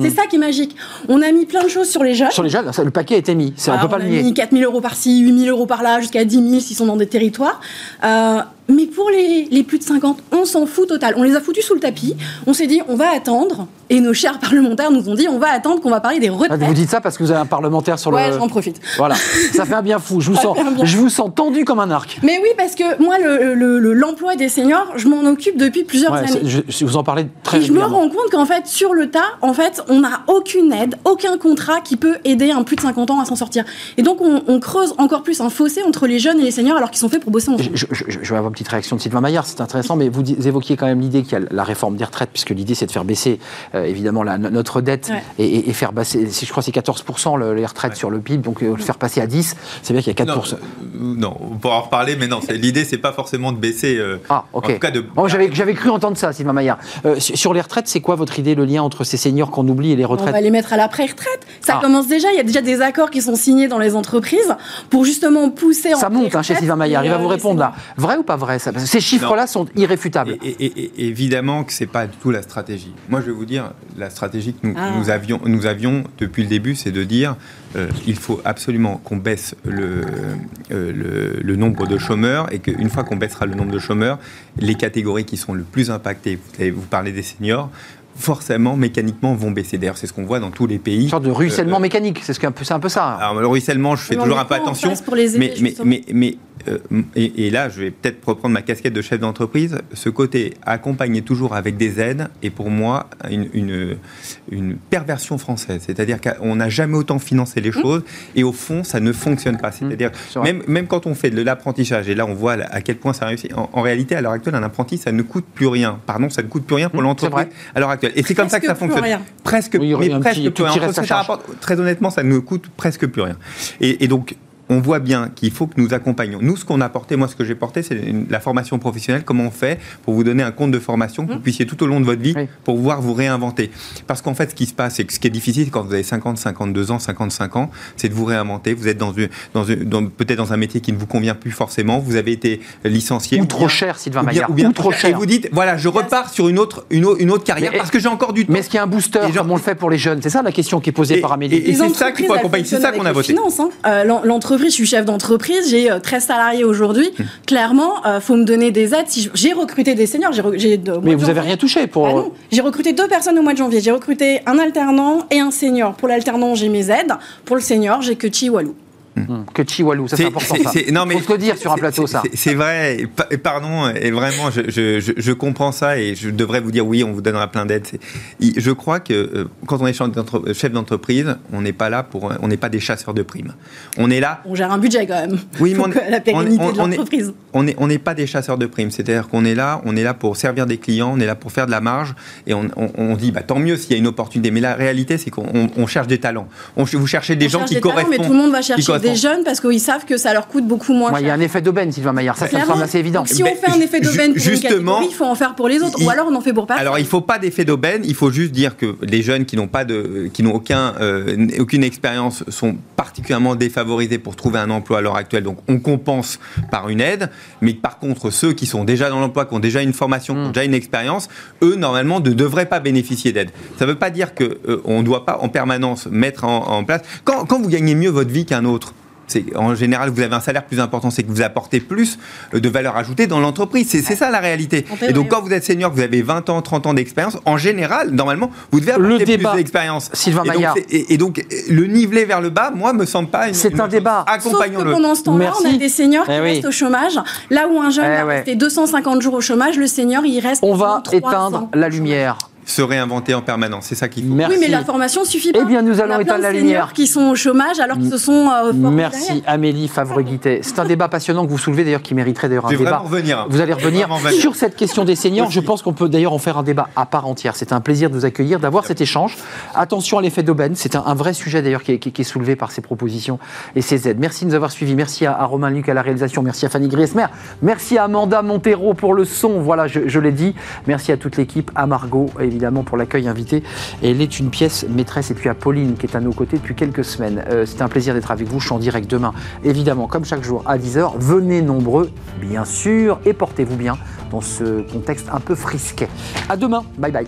C'est ça qui est magique. On a mis plein de choses sur les jeunes. Sur les jeunes, le paquet a été mis. C'est- on peut pas le a nier. mis 4 000 euros par-ci, 8 000 euros par-là, jusqu'à 10 000 s'ils sont dans des territoires. Euh, mais pour les, les plus de 50, on s'en fout total. On les a foutus sous le tapis. On s'est dit, on va attendre. Et nos chers parlementaires nous ont dit, on va attendre qu'on va parler des Ah, retraites. Vous dites ça parce que vous avez un parlementaire sur ouais, le. j'en profite. Voilà, ça fait un bien fou. Je vous Ça sens, je vous tendu comme un arc. Mais oui, parce que moi, le- le- le- l'emploi des seniors, je m'en occupe depuis plusieurs Ouais, années. je, je vous en parlais très Et je me rends compte qu'en fait, sur le tas, en fait, on n'a aucune aide, aucun contrat qui peut aider un plus de 50 ans à s'en sortir. Et donc, on, on creuse encore plus un fossé entre les jeunes et les seniors alors qu'ils sont faits pour bosser ensemble. Je, je- je- je vais avoir une petite réaction de Sylvain Maillard, c'est intéressant, mais vous évoquiez quand même l'idée qu'il y a la réforme des retraites, puisque l'idée c'est de faire baisser euh, évidemment la- notre dette Ouais. et, et- et faire baisser, si je crois que c'est 14% le- les retraites sur le PIB, donc euh, le faire passer à 10, c'est bien qu'il y a 4%. Non, euh, non, on pourra en reparler, mais non, l'idée, c'est pas forcément de baisser. euh, Ah, ok. En tout cas, de. Bon, j'avais, j'avais cru entendre ça, Sylvain Maillard. Euh, sur les retraites, c'est quoi votre idée, le lien entre ces seniors qu'on oublie et les On retraites? va les mettre à la pré-retraite. Ça Ah. commence déjà. Il y a déjà des accords qui sont signés dans les entreprises pour justement pousser. Ça en monte hein, chez Sylvain Maillard, il va vous euh, répondre là. Vrai ou pas vrai? Ça Ces chiffres-là sont irréfutables. Et, et- et- et évidemment que c'est pas du tout la stratégie. Moi, je vais vous dire, la stratégie que nous, Ah. nous avions, nous avions depuis le début, c'est de dire euh, il faut absolument qu'on baisse le, euh, le, le nombre de chômeurs et qu'une fois qu'on baissera le nombre de chômeurs, les catégories qui sont le plus impactées, vous, avez- vous parlez des seniors, forcément, mécaniquement, vont baisser. D'ailleurs, c'est ce qu'on voit dans tous les pays. Une sorte de ruissellement Euh, mécanique, c'est, ce peu- un peu ça. alors, le ruissellement, je fais Mais toujours un peu attention. pour les aider, mais, mais, mais, euh, et, et là, je vais peut-être reprendre ma casquette de chef d'entreprise. Ce côté accompagner toujours avec des aides est pour moi une, une, une perversion française. C'est-à-dire qu'on n'a jamais autant financé Mmh. les choses et au fond, ça ne fonctionne pas. C'est-à-dire, c'est vrai. même, même quand on fait de l'apprentissage, et là, on voit à quel point ça réussit. En, en réalité, à l'heure actuelle, un apprenti, ça ne coûte plus rien. Pardon, ça ne coûte plus rien pour Mmh, l'entreprise à l'heure actuelle. Et c'est comme ça que ça fonctionne. rien. Presque, Oui, il y aurait mais presque petit- plus rien. très honnêtement, ça ne coûte presque plus rien. Et, et donc, on voit bien qu'il faut que nous accompagnions. Nous, ce qu'on a porté, moi, ce que j'ai porté, c'est la formation professionnelle. Comment on fait pour vous donner un compte de formation que vous puissiez tout au long de votre vie Oui. pour pouvoir vous réinventer. Parce qu'en fait, ce qui se passe, c'est que ce qui est difficile quand vous avez 50, 52 ans, 55 ans, c'est de vous réinventer. Vous êtes dans une, dans une, dans- peut-être dans un métier qui ne vous convient plus forcément. Vous avez été licencié. Ou ou trop bien- cher, Sylvain ou bien- Maillard. ou bien Ou trop Et cher. vous dites, voilà, je repars sur une autre, une autre, une autre carrière Mais- parce que j'ai encore du temps. Mais est-ce qu'il y a un booster Et genre- comme on le fait pour les jeunes? C'est ça la question qui est posée Et- par Amélie. et- c'est ça qu'il faut accompagner. C'est ça qu'on a voté. finances, hein. Euh, je suis chef d'entreprise, j'ai euh, 13 salariés aujourd'hui. Hum. Clairement, euh, faut me donner des aides. Si j'ai recruté des seniors, j'ai Mais vous avez janvier- rien touché pour. Ah non, j'ai recruté deux personnes au mois de janvier. J'ai recruté un alternant et un senior. Pour l'alternant, j'ai mes aides. Pour le senior, j'ai que Chihuahua. Hum, Que Chihuahua, ça c'est important ça. non, mais Faut se le dire sur un plateau ça. c'est- vrai, et pa- et pardon, et vraiment, je, je- je- je comprends ça et je devrais vous dire oui, on vous donnera plein d'aides. Je crois que euh, quand on est chef d'entre- chef d'entreprise, on n'est pas là pour, on n'est pas des chasseurs de primes. On est là. On gère un budget quand même. Oui, mais on- la pérennité on- de on est- l'entreprise. On n'est on n'est pas des chasseurs de primes, c'est-à-dire qu'on est là, on est là pour servir des clients, on est là pour faire de la marge, et on, on- on dit bah, tant mieux s'il y a une opportunité. Mais la réalité, c'est qu'on on- on cherche des talents. On, vous cherchez des On gens cherche qui des talents, correspondent. mais tout le monde va chercher des jeunes parce qu'ils savent que ça leur coûte beaucoup moins Ouais, Il y a un effet d'aubaine, Sylvain Maillard. Ça, ça me semble assez évident. Donc, si on fait un effet d'aubaine pour justement, une il faut en faire pour les autres. il- Ou alors on en fait pour personne. Alors, il ne faut pas d'effet d'aubaine. Il faut juste dire que les jeunes qui n'ont pas de, qui n'ont aucun, euh, aucune expérience sont particulièrement défavorisés pour trouver un emploi à l'heure actuelle. Donc, on compense par une aide. Mais par contre, ceux qui sont déjà dans l'emploi, qui ont déjà une formation, qui ont déjà une expérience, eux, normalement, ne devraient pas bénéficier d'aide. Ça ne veut pas dire que euh, on ne doit pas en permanence mettre en, en place. Quand, quand vous gagnez mieux votre vie qu'un autre, en général vous avez un salaire plus important, c'est que vous apportez plus euh, de valeur ajoutée dans l'entreprise. C'est c'est ça la réalité. Fait, Et donc quand vous êtes senior, vous avez 20 ans, 30 ans d'expérience, en général, normalement, vous devez Le apporter débat, plus d'expérience. Sylvain Et donc, Maillard. c'est- Et, et donc le niveler vers le bas, moi, me semble pas une. C'est une un débat. Sauf que pendant ce temps-là, on a des seniors qui Eh oui. restent au chômage. Là où un jeune Eh ouais. rester 250 jours au chômage, le senior, il reste On va 300 éteindre la lumière. Se réinventer en permanence. C'est ça qu'il faut. Merci. Oui, mais la formation suffit pas. Eh bien, nous allons éteindre la seniors lumière. qui sont au chômage alors qu'ils se sont euh, Merci derrière. Amélie Favre-Guittet. C'est un débat passionnant que vous soulevez d'ailleurs qui mériterait d'ailleurs un Je vais débat. revenir. Vous allez revenir sur cette question des seniors. Je pense qu'on peut d'ailleurs en faire un débat à part entière. C'est un plaisir de vous accueillir, d'avoir cet échange. Attention à l'effet d'aubaine. C'est un, un vrai sujet d'ailleurs qui, est- qui est- qui est soulevé par ces propositions et ces aides. Merci de nous avoir suivis. Merci à, à Romain Luc à la réalisation. Merci à Fanny Griesmer. Merci à Amanda Montero pour le son. Voilà, je, je l'ai dit. Merci à toute l'équipe, à Margot évidemment pour l'accueil invité. Elle est une pièce maîtresse. Et puis à Pauline qui est à nos côtés depuis quelques semaines. Euh, C'était un plaisir d'être avec vous. Je suis en direct demain, évidemment, comme chaque jour à 10h. Venez nombreux, bien sûr, et portez-vous bien dans ce contexte un peu frisquet. À demain. Bye bye.